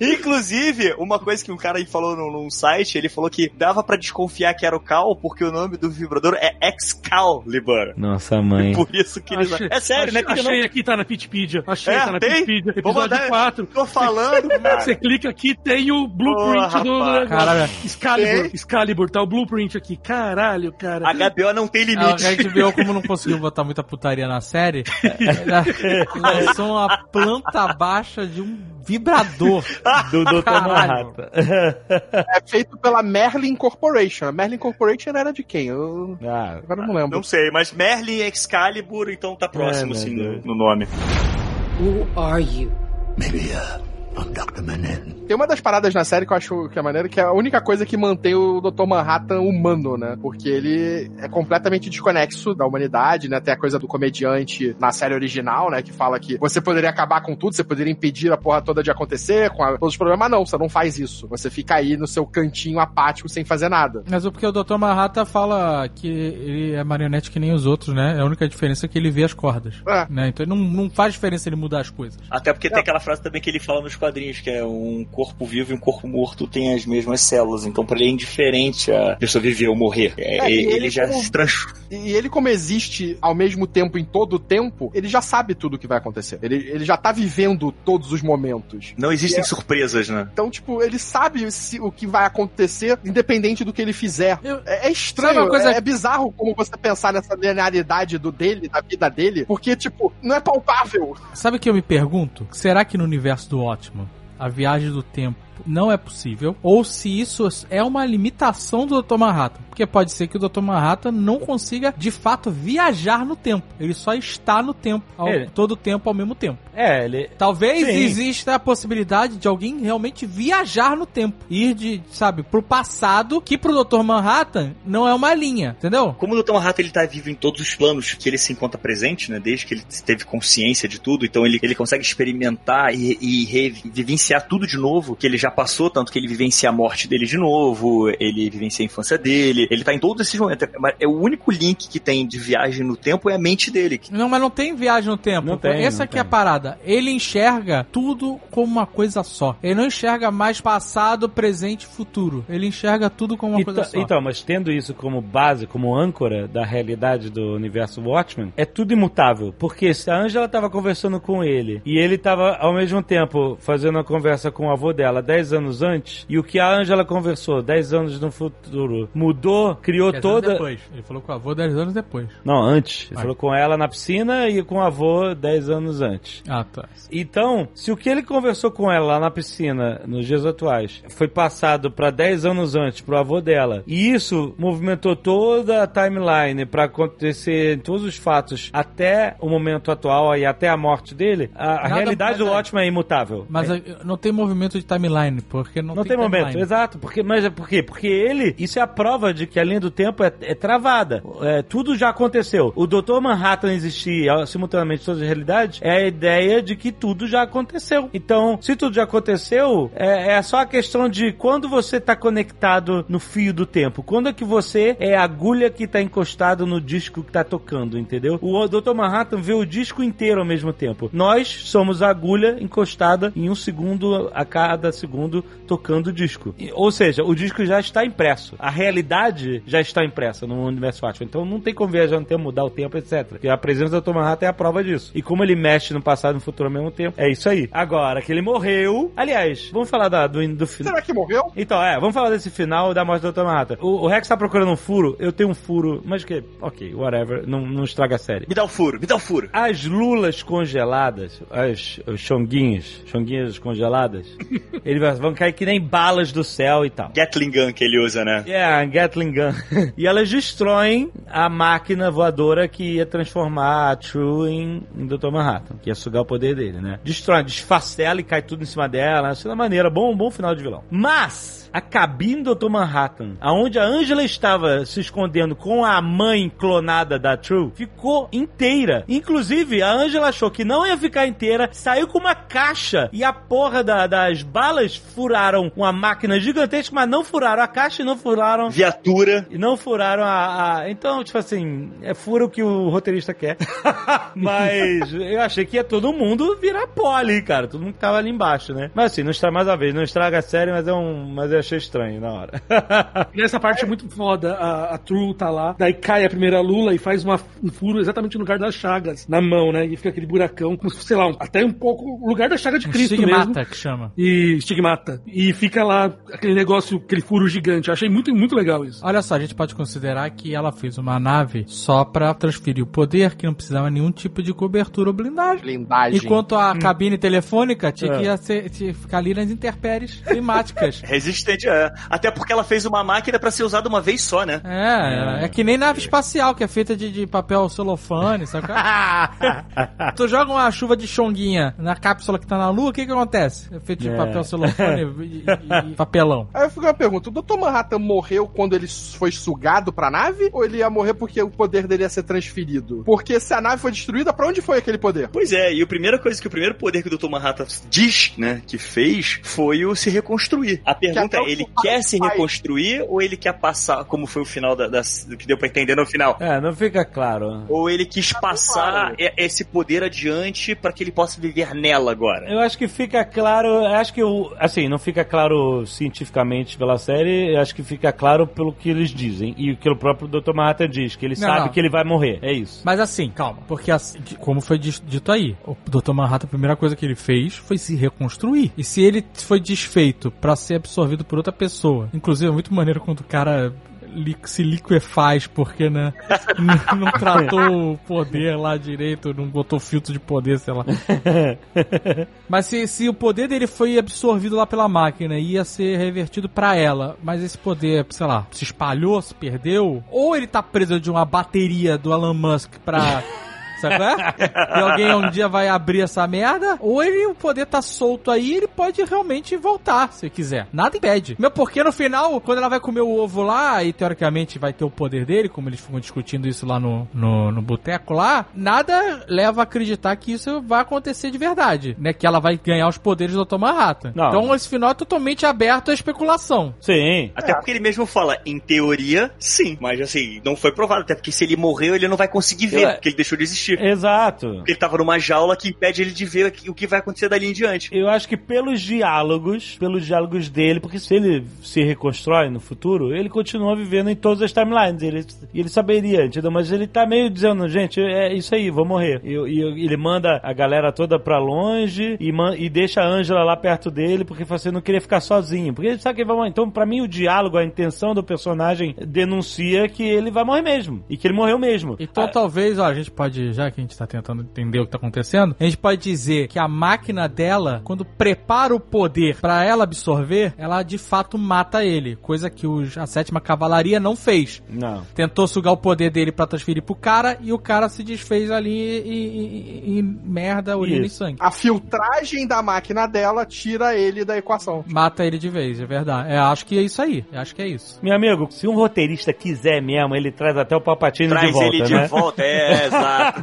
Inclusive, uma coisa que um cara aí falou num, num site, ele falou que dava pra desconfiar que era o Cal, porque o nome do vibrador é Excalibur. Nossa mãe. Por isso que eles... Achei- É sério, né? achei, não- achei aqui, tá na Pitpedia. Achei, É, tá na tem? Pitpedia. Vou Episódio mandar- 4. Tô falando, cara. Você clica aqui, tem o blueprint Porra, do. Caralho. Excalibur, Tem? Excalibur, tá o blueprint aqui. Caralho, cara. Cara. A HBO não tem A limite. HBO, como não conseguiu botar muita putaria na série, lançou uma planta baixa de um vibrador. Do Dr. Manhattan. É feito pela Merlin Corporation. A Merlin Corporation era de quem? Eu Ah, agora não lembro. Não sei, mas Merlin Excalibur, então tá próximo, É, assim, meu no, nome. Who are you? Tem uma das paradas na série que eu acho que é maneiro, que é a única coisa que mantém o Dr. Manhattan humano, né? Porque ele é completamente desconexo da humanidade, né? Tem a coisa do comediante na série original, né? Que fala que você poderia acabar com tudo, você poderia impedir a porra toda de acontecer, com a- todos os problemas. Mas não, você não faz isso. Você fica aí no seu cantinho apático sem fazer nada. Mas o porque o Dr. Manhattan fala que ele é marionete que nem os outros, né? A única diferença é que ele vê as cordas. É. Né? Então não, não faz diferença ele mudar as coisas. Até porque tem aquela frase também que ele fala nos quadrinhos, que é um corpo vivo e um corpo morto tem as mesmas células. Então pra ele é indiferente a pessoa viver ou morrer. É, É, ele, ele já como- se transforma. E ele, como existe ao mesmo tempo em todo o tempo, ele já sabe tudo o que vai acontecer. Ele, ele já tá vivendo todos os momentos. Não existem É. surpresas, né? Então, tipo, ele sabe se- o que vai acontecer, independente do que ele fizer. Eu- É, é estranho, coisa- é, é bizarro como você pensar nessa linearidade do dele, da vida dele, porque, tipo, não é palpável. Sabe o que eu me pergunto? Será que no universo do Ótimo a viagem do tempo não é possível? Ou se isso é uma limitação do Dr. Manhattan? Porque pode ser que o Dr. Manhattan não consiga de fato viajar no tempo. Ele só está no tempo, ao, Ele- todo o tempo ao mesmo tempo. É, ele. Talvez Sim. exista a possibilidade de alguém realmente viajar no tempo. Ir de, sabe, pro passado, que pro Dr. Manhattan não é uma linha, entendeu? Como o Dr. Manhattan ele tá vivo em todos os planos que ele se encontra presente, né? Desde que ele teve consciência de tudo, então ele, ele consegue experimentar e, e vivenciar tudo de novo que ele já passou, tanto que ele vivencia a morte dele de novo, ele vivencia a infância dele, ele tá em todos esses momentos. Mas É o único link que tem de viagem no tempo é a mente dele. Não, mas não tem viagem no tempo. Não tem, Essa não aqui é a tem. parada. Ele enxerga tudo como uma coisa só. Ele não enxerga mais passado, presente e futuro. Ele enxerga tudo como uma coisa Então, só. então, mas tendo isso como base, como âncora da realidade do universo Watchmen, é tudo imutável. Porque se a Angela tava conversando com ele e ele tava ao mesmo tempo fazendo a conversa com o avô dela 10 anos antes, e o que a Angela conversou 10 anos no futuro mudou, criou Dez anos toda. depois. Ele falou com o avô 10 anos depois. Não, antes. Ele Vai. falou com ela na piscina e com o avô 10 anos antes. Ah, tá. Então, se o que ele conversou com ela lá na piscina, nos dias atuais, foi passado pra 10 anos antes pro avô dela, e isso movimentou toda a timeline pra acontecer todos os fatos até o momento atual e até a morte dele, a, a realidade do mas é- Watchmen é imutável. Mas É- não tem movimento de timeline, porque não, não tem, momento, timeline. exato. Porque, mas é por quê? Porque ele, isso é a prova de que a linha do tempo é, é travada. É, tudo já aconteceu. O Dr. Manhattan existir ó, simultaneamente em todas as realidades é a ideia de que tudo já aconteceu. Então, se tudo já aconteceu, é, é só a questão de quando você está conectado no fio do tempo. Quando é que você é a agulha que está encostado no disco que está tocando, entendeu? O Dr. Manhattan vê o disco inteiro ao mesmo tempo. Nós somos a agulha encostada em um segundo a cada segundo tocando o disco. E- Ou seja, o disco já está impresso. A realidade já está impressa no universo Watchmen. Então não tem como viajar no tempo, mudar o tempo, etc. E a presença do Dr. Manhattan é a prova disso. E como ele mexe no passado e no futuro ao mesmo tempo, é isso aí. Agora que ele morreu... Aliás, vamos falar da- do, do final. Será que morreu? Então, é, vamos falar desse final da morte do Dr. Manhattan. O, o Rex tá procurando um furo, eu tenho um furo, mas que, ok, whatever, não, não estraga a série. Me dá o furo, me dá o furo. As lulas congeladas, as, os chonguinhos, chonguinhas congeladas, eles vão cair que nem balas do céu e tal. Gatling Gun que ele usa, né? É, a Gatling Gun. e elas destroem a máquina voadora que ia transformar a True em, em Dr. Manhattan, que ia sugar o poder dele, né? Destrói, desfacela e cai tudo em cima dela. Isso é maneira, bom, bom final de vilão. Mas, a cabine do Dr. Manhattan, aonde a Angela estava se escondendo com a mãe clonada da True, ficou inteira. Inclusive, a Angela achou que não ia ficar inteira, saiu com uma caixa e a porra da- das balas furaram uma máquina gigantesca, mas não furaram a caixa e não furaram Viatura. e não furaram a, a- Então, tipo assim, é fura o que o roteirista quer. Mas eu achei que ia todo mundo virar pole, cara. Todo mundo que tava ali embaixo, né? Mas assim, não estraga mais uma vez, não estraga a série, mas é um. Mas é achei estranho na hora. Nessa parte é muito foda, a, a True tá lá, daí cai a primeira lula e faz uma, um furo exatamente no lugar das chagas, na mão, né? E fica aquele buracão, como se, sei lá, um- até um pouco o lugar da chaga de Cristo Estigmata, mesmo. que chama. E estigmata. E fica lá aquele negócio, aquele furo gigante. Eu achei muito, muito legal isso. Olha só, a gente pode considerar que ela fez uma nave só pra transferir o poder, que não precisava nenhum tipo de cobertura ou blindagem. Blindagem. Enquanto a cabine telefônica tinha que É. ia ser- tinha que ficar ali nas intempéries climáticas. É. Até porque ela fez uma máquina pra ser usada uma vez só, né? É, é, que nem nave espacial, que é feita de, de papel celofane, sabe? qual é? tu joga uma chuva de chonguinha na cápsula que tá na lua, o que que acontece? É feito de É. papel celofane e, e- e papelão. Aí eu fico uma pergunta: o Dr. Manhattan morreu quando ele foi sugado pra nave? Ou ele ia morrer porque o poder dele ia ser transferido? Porque se a nave foi destruída, pra onde foi aquele poder? Pois é, e a primeira coisa que o primeiro poder que o Dr. Manhattan diz, né, que fez, foi o se reconstruir. A pergunta é, ele quer se reconstruir ou ele quer passar, como foi o final da, da- do que deu pra entender no final? É, não fica claro. Ou ele quis passar claro. esse poder adiante pra que ele possa viver nela agora? Eu acho que fica claro, acho que o, assim, não fica claro cientificamente pela série, eu acho que fica claro pelo que eles dizem e o que o próprio Dr. Manhattan diz, que ele Não, sabe não. que ele vai morrer, é isso. Mas assim, calma, porque assim, como foi dito aí, o Dr. Manhattan, a primeira coisa que ele fez foi se reconstruir. E se ele foi desfeito pra ser absorvido por outra pessoa, inclusive é muito maneiro quando o cara se liquefaz porque, né, não tratou o poder lá direito, não botou filtro de poder, sei lá. Mas se, se o poder dele foi absorvido lá pela máquina e ia ser revertido pra ela, mas esse poder, sei lá, se espalhou, se perdeu, ou ele tá preso de uma bateria do Elon Musk pra. Sabe qual é? E alguém um dia vai abrir essa merda, ou ele, o poder tá solto aí, ele pode realmente voltar, se quiser. Nada impede. Meu, porque no final, quando ela vai comer o ovo lá, e teoricamente vai ter o poder dele, como eles ficam discutindo isso lá no, no, no boteco lá, nada leva a acreditar que isso vai acontecer de verdade, né? Que ela vai ganhar os poderes do Dr. Manhattan. Não. Então esse final é totalmente aberto à especulação. Sim. Até porque ele mesmo fala, em teoria, sim. Mas assim, não foi provado. Até porque se ele morreu, ele não vai conseguir ver, Eu- porque ele deixou de existir. Exato. Porque ele tava numa jaula que impede ele de ver o que vai acontecer dali em diante. Eu acho que pelos diálogos, pelos diálogos dele, porque se ele se reconstrói no futuro, ele continua vivendo em todas as timelines. Ele, e ele saberia, entendeu? Mas ele tá meio dizendo, gente, é isso aí, vou morrer. E, e ele manda a galera toda pra longe e, man- e deixa a Angela lá perto dele, porque fala assim, não queria ficar sozinho. Porque ele sabe que ele vai morrer. Então, pra mim, o diálogo, a intenção do personagem denuncia que ele vai morrer mesmo. E que ele morreu mesmo. Então talvez, ó, a gente pode, já que a gente tá tentando entender o que tá acontecendo, a gente pode dizer que a máquina dela, quando prepara o poder pra ela absorver, ela de fato mata ele, coisa que os- a sétima cavalaria não fez. Não. Tentou sugar o poder dele pra transferir pro cara e o cara se desfez ali e, e- e- e merda, urina e Isso. sangue. A filtragem da máquina dela tira ele da equação. Mata ele de vez, é verdade. É, acho que é isso aí. Acho que é isso. Meu amigo, se um roteirista quiser mesmo, ele traz até o Palpatine Traz de volta, ele de né? volta, é, exato.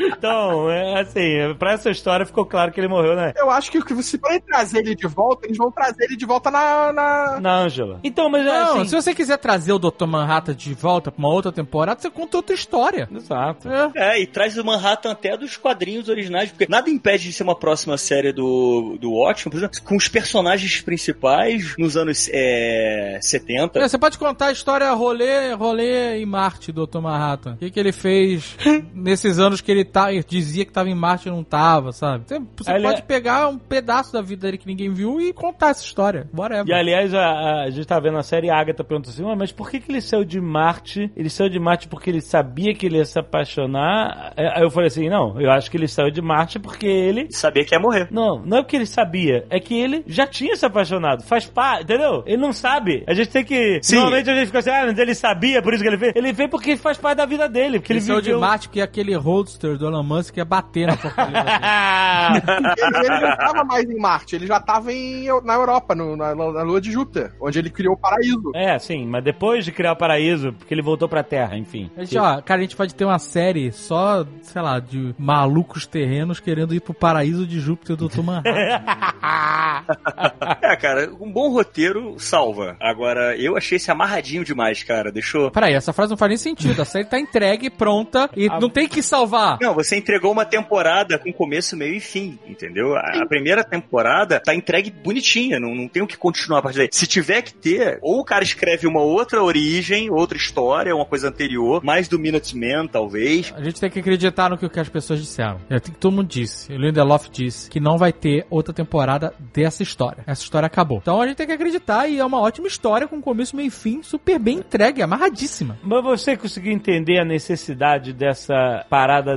Então, é assim, pra essa história ficou claro que ele morreu, né? Eu acho que se forem trazer ele de volta, eles vão trazer ele de volta na. na... Na Ângela. Então, mas é Não, assim... se você quiser trazer o Dr. Manhattan de volta pra uma outra temporada, você conta outra história. Exato. É. É, e traz o Manhattan até dos quadrinhos originais, porque nada impede de ser uma próxima série do, do Watchmen, por exemplo, com os personagens principais nos anos é, 70. É, Você pode contar a história rolê, rolê em Marte do Dr. Manhattan. O que, que ele fez nesses anos que ele tá, dizia que tava em Marte e não tava, sabe? Você, você ele pode é- pegar um pedaço da vida dele que ninguém viu e contar essa história. Whatever. E aliás, a, a gente tá vendo a série e a Agatha perguntou assim: "Ué, mas por que, que ele saiu de Marte? Ele saiu de Marte porque ele sabia que ele ia se apaixonar? É, Aí eu falei assim: não, eu acho que ele saiu de Marte porque ele. Sabia que ia morrer. Não, não é porque ele sabia, é que ele já tinha se apaixonado. Faz parte, entendeu? Ele não sabe. A gente tem que. Sim. Normalmente a gente fica assim, ah, mas ele sabia, por isso que ele fez. Ele fez porque faz parte da vida dele. Porque ele ele, saiu viveu... de Marte porque aquele roadster do Elon Musk ia bater na porcaria. Ele, não tava mais em Marte, ele já tava em, na Europa, no- na, na lua de Júpiter, onde ele criou o paraíso. É, sim, mas depois de criar o paraíso, porque ele voltou pra Terra, enfim. A gente, ó, cara, a gente pode ter uma série só, sei lá, de malucos terrenos querendo ir pro paraíso de Júpiter do Dr. Manhattan. É, cara, um bom roteiro salva. Agora, eu achei esse amarradinho demais, cara. Deixou. Peraí, essa frase não faz nem sentido. A série tá entregue, pronta, e não tem que salvar. Não, você entregou uma temporada com começo, meio e fim, entendeu? A, a primeira temporada tá entregue bonitinha, não, não tem o que continuar a partir daí. Se tiver que ter, ou o cara escreve uma outra origem, outra história, uma coisa anterior, mais do Minuteman, talvez. A gente tem que acreditar no que que as pessoas disseram. É, que todo mundo disse. O Lindelof disse que não vai ter outra temporada dessa história. Essa história acabou. Então a gente tem que acreditar e é uma ótima história com começo, meio e fim, super bem entregue, amarradíssima. Mas você conseguiu entender a necessidade dessa parada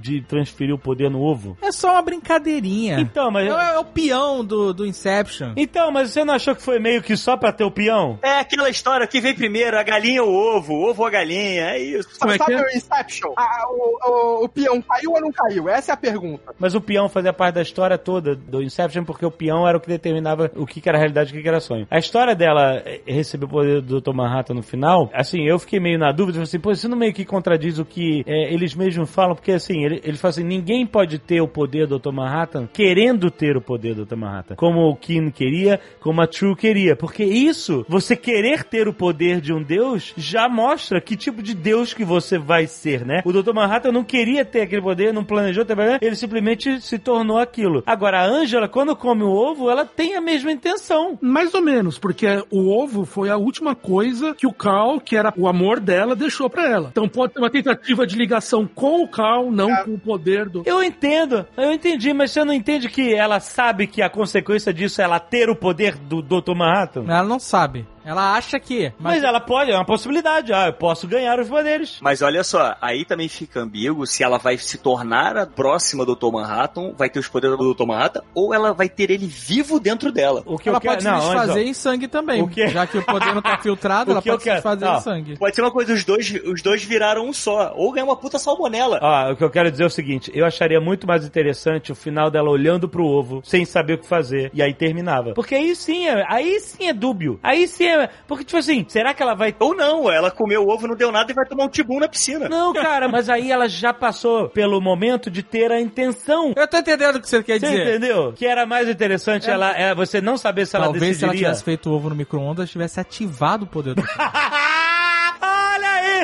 de transferir o poder no ovo? É só uma brincadeirinha. Então, mas. É, é o peão do, do Inception. Então, mas você não achou que foi meio que só pra ter o peão? É aquela história que vem primeiro, a galinha ou o ovo, o ovo ou a galinha, é isso. Como é que Sabe é? o Inception? Ah, o, o, o peão caiu ou não caiu? Essa é a pergunta. Mas o peão fazia parte da história toda do Inception, porque o peão era o que determinava o que era realidade e o que era sonho. A história dela eh, receber o poder do Dr. Manhattan no final, assim, eu fiquei meio na dúvida, assim, pô, isso não meio que contradiz o que eh, eles mesmos falam, porque assim, ele, ele fala assim, ninguém pode ter o poder do Dr. Manhattan querendo ter o poder do Dr. Manhattan. Como o Kim queria, como a True queria. Porque isso, você querer ter o poder de um deus, já mostra que tipo de deus que você vai ser, né? O Dr. Manhattan não queria ter aquele poder, não planejou ter ele simplesmente se tornou aquilo. Agora, a Angela, quando come o ovo, ela tem a mesma intenção. Mais ou menos, porque o ovo foi a última coisa que o Carl, que era o amor dela, deixou pra ela. Então pode ter uma tentativa de ligação com o Carl, não com o poder do. Eu entendo, eu entendi, mas você não entende que ela sabe que a consequência disso é ela ter o poder do Dr. Manhattan? Ela não sabe. Ela acha que. Mas, ela pode, é uma possibilidade. Ah, eu posso ganhar os poderes. Mas olha só, aí também fica ambíguo se ela vai se tornar a próxima do Dr. Manhattan, vai ter os poderes do Dr. Manhattan, ou ela vai ter ele vivo dentro dela. O que ela eu quero, pode se não, desfazer mas, ó, em sangue também. O que- Já que o poder não tá filtrado, ela pode se não. em sangue. Pode ser uma coisa, os dois, os dois viraram um só, ou ganhar uma puta salmonela. Ó, o que eu quero dizer é o seguinte: eu acharia muito mais interessante o final dela olhando pro ovo, sem saber o que fazer, e aí terminava. Porque aí sim é, aí sim é dúbio. Aí sim é. Porque, tipo assim, será que ela vai. Ou não, ela comeu o ovo, não deu nada e vai tomar um tibum na piscina. Não, cara, mas aí ela já passou pelo momento de ter a intenção. Eu tô entendendo o que você quer Você dizer. entendeu? Que era mais interessante ela, é, você não saber se ela Talvez se ela decidiria. tivesse feito o ovo no micro-ondas, tivesse ativado o poder do!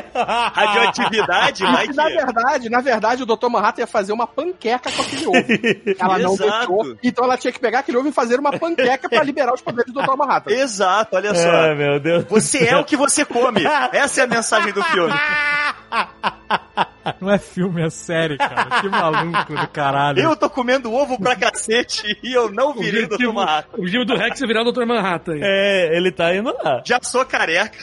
Radioatividade, vai na que... verdade, na verdade, o Dr. Manhattan ia fazer uma panqueca com aquele ovo. Ela não Exato. deixou. Então ela tinha que pegar aquele ovo e fazer uma panqueca pra liberar os poderes do Dr. Manhattan. Exato, olha só. Ai, meu Deus. Você é o que você come. Essa é a mensagem do filme. Não é filme, é série, cara. Que maluco do caralho. Eu tô comendo ovo pra cacete e eu não virei Dr. Manhattan. o objetivo do Rex é virar o Dr. Manhattan. É, ele tá indo lá. Já sou careca.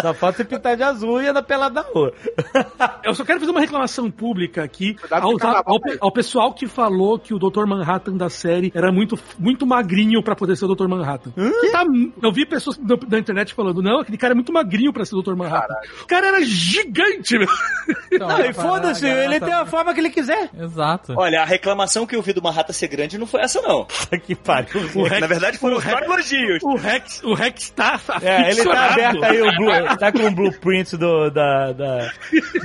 Só falta você pintar de azul e andar pelado na rua. Eu só quero fazer uma reclamação pública aqui ao, ao, aí. ao pessoal que falou que o Dr. Manhattan da série era muito, muito magrinho pra poder ser o Dr. Manhattan. Tá- eu vi pessoas na, na internet falando, não, aquele cara é muito magrinho pra ser o Dr. Manhattan. O cara era gigante, meu. Então, Não, e foda-se, ele tem a forma que ele quiser. Exato. Olha, a reclamação que eu vi do Manhattan ser grande não foi essa, não. que pariu. Rex- Na verdade, foram o só Rex-. O Rex, o Rex tá É, ele tá aberto aí, o blue, tá com o blueprint do, da, da,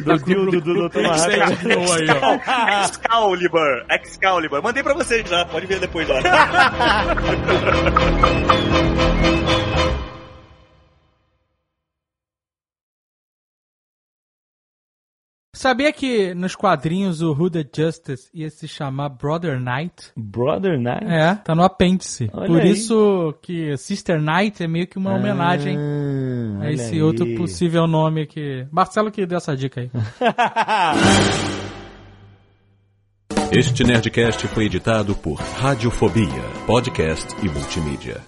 do dildo do Dr. Manhattan. Excalibur, Excalibur. Mandei pra vocês já, pode ver depois lá. Sabia que nos quadrinhos o Hooded Justice ia se chamar Brother Knight? Brother Knight? É, tá no apêndice. Olha Por aí. isso que Sister Knight é meio que uma homenagem Ah, a esse aí. outro possível nome que... Marcelo que deu essa dica aí. Este Nerdcast foi editado por Radiofobia, podcast e multimídia.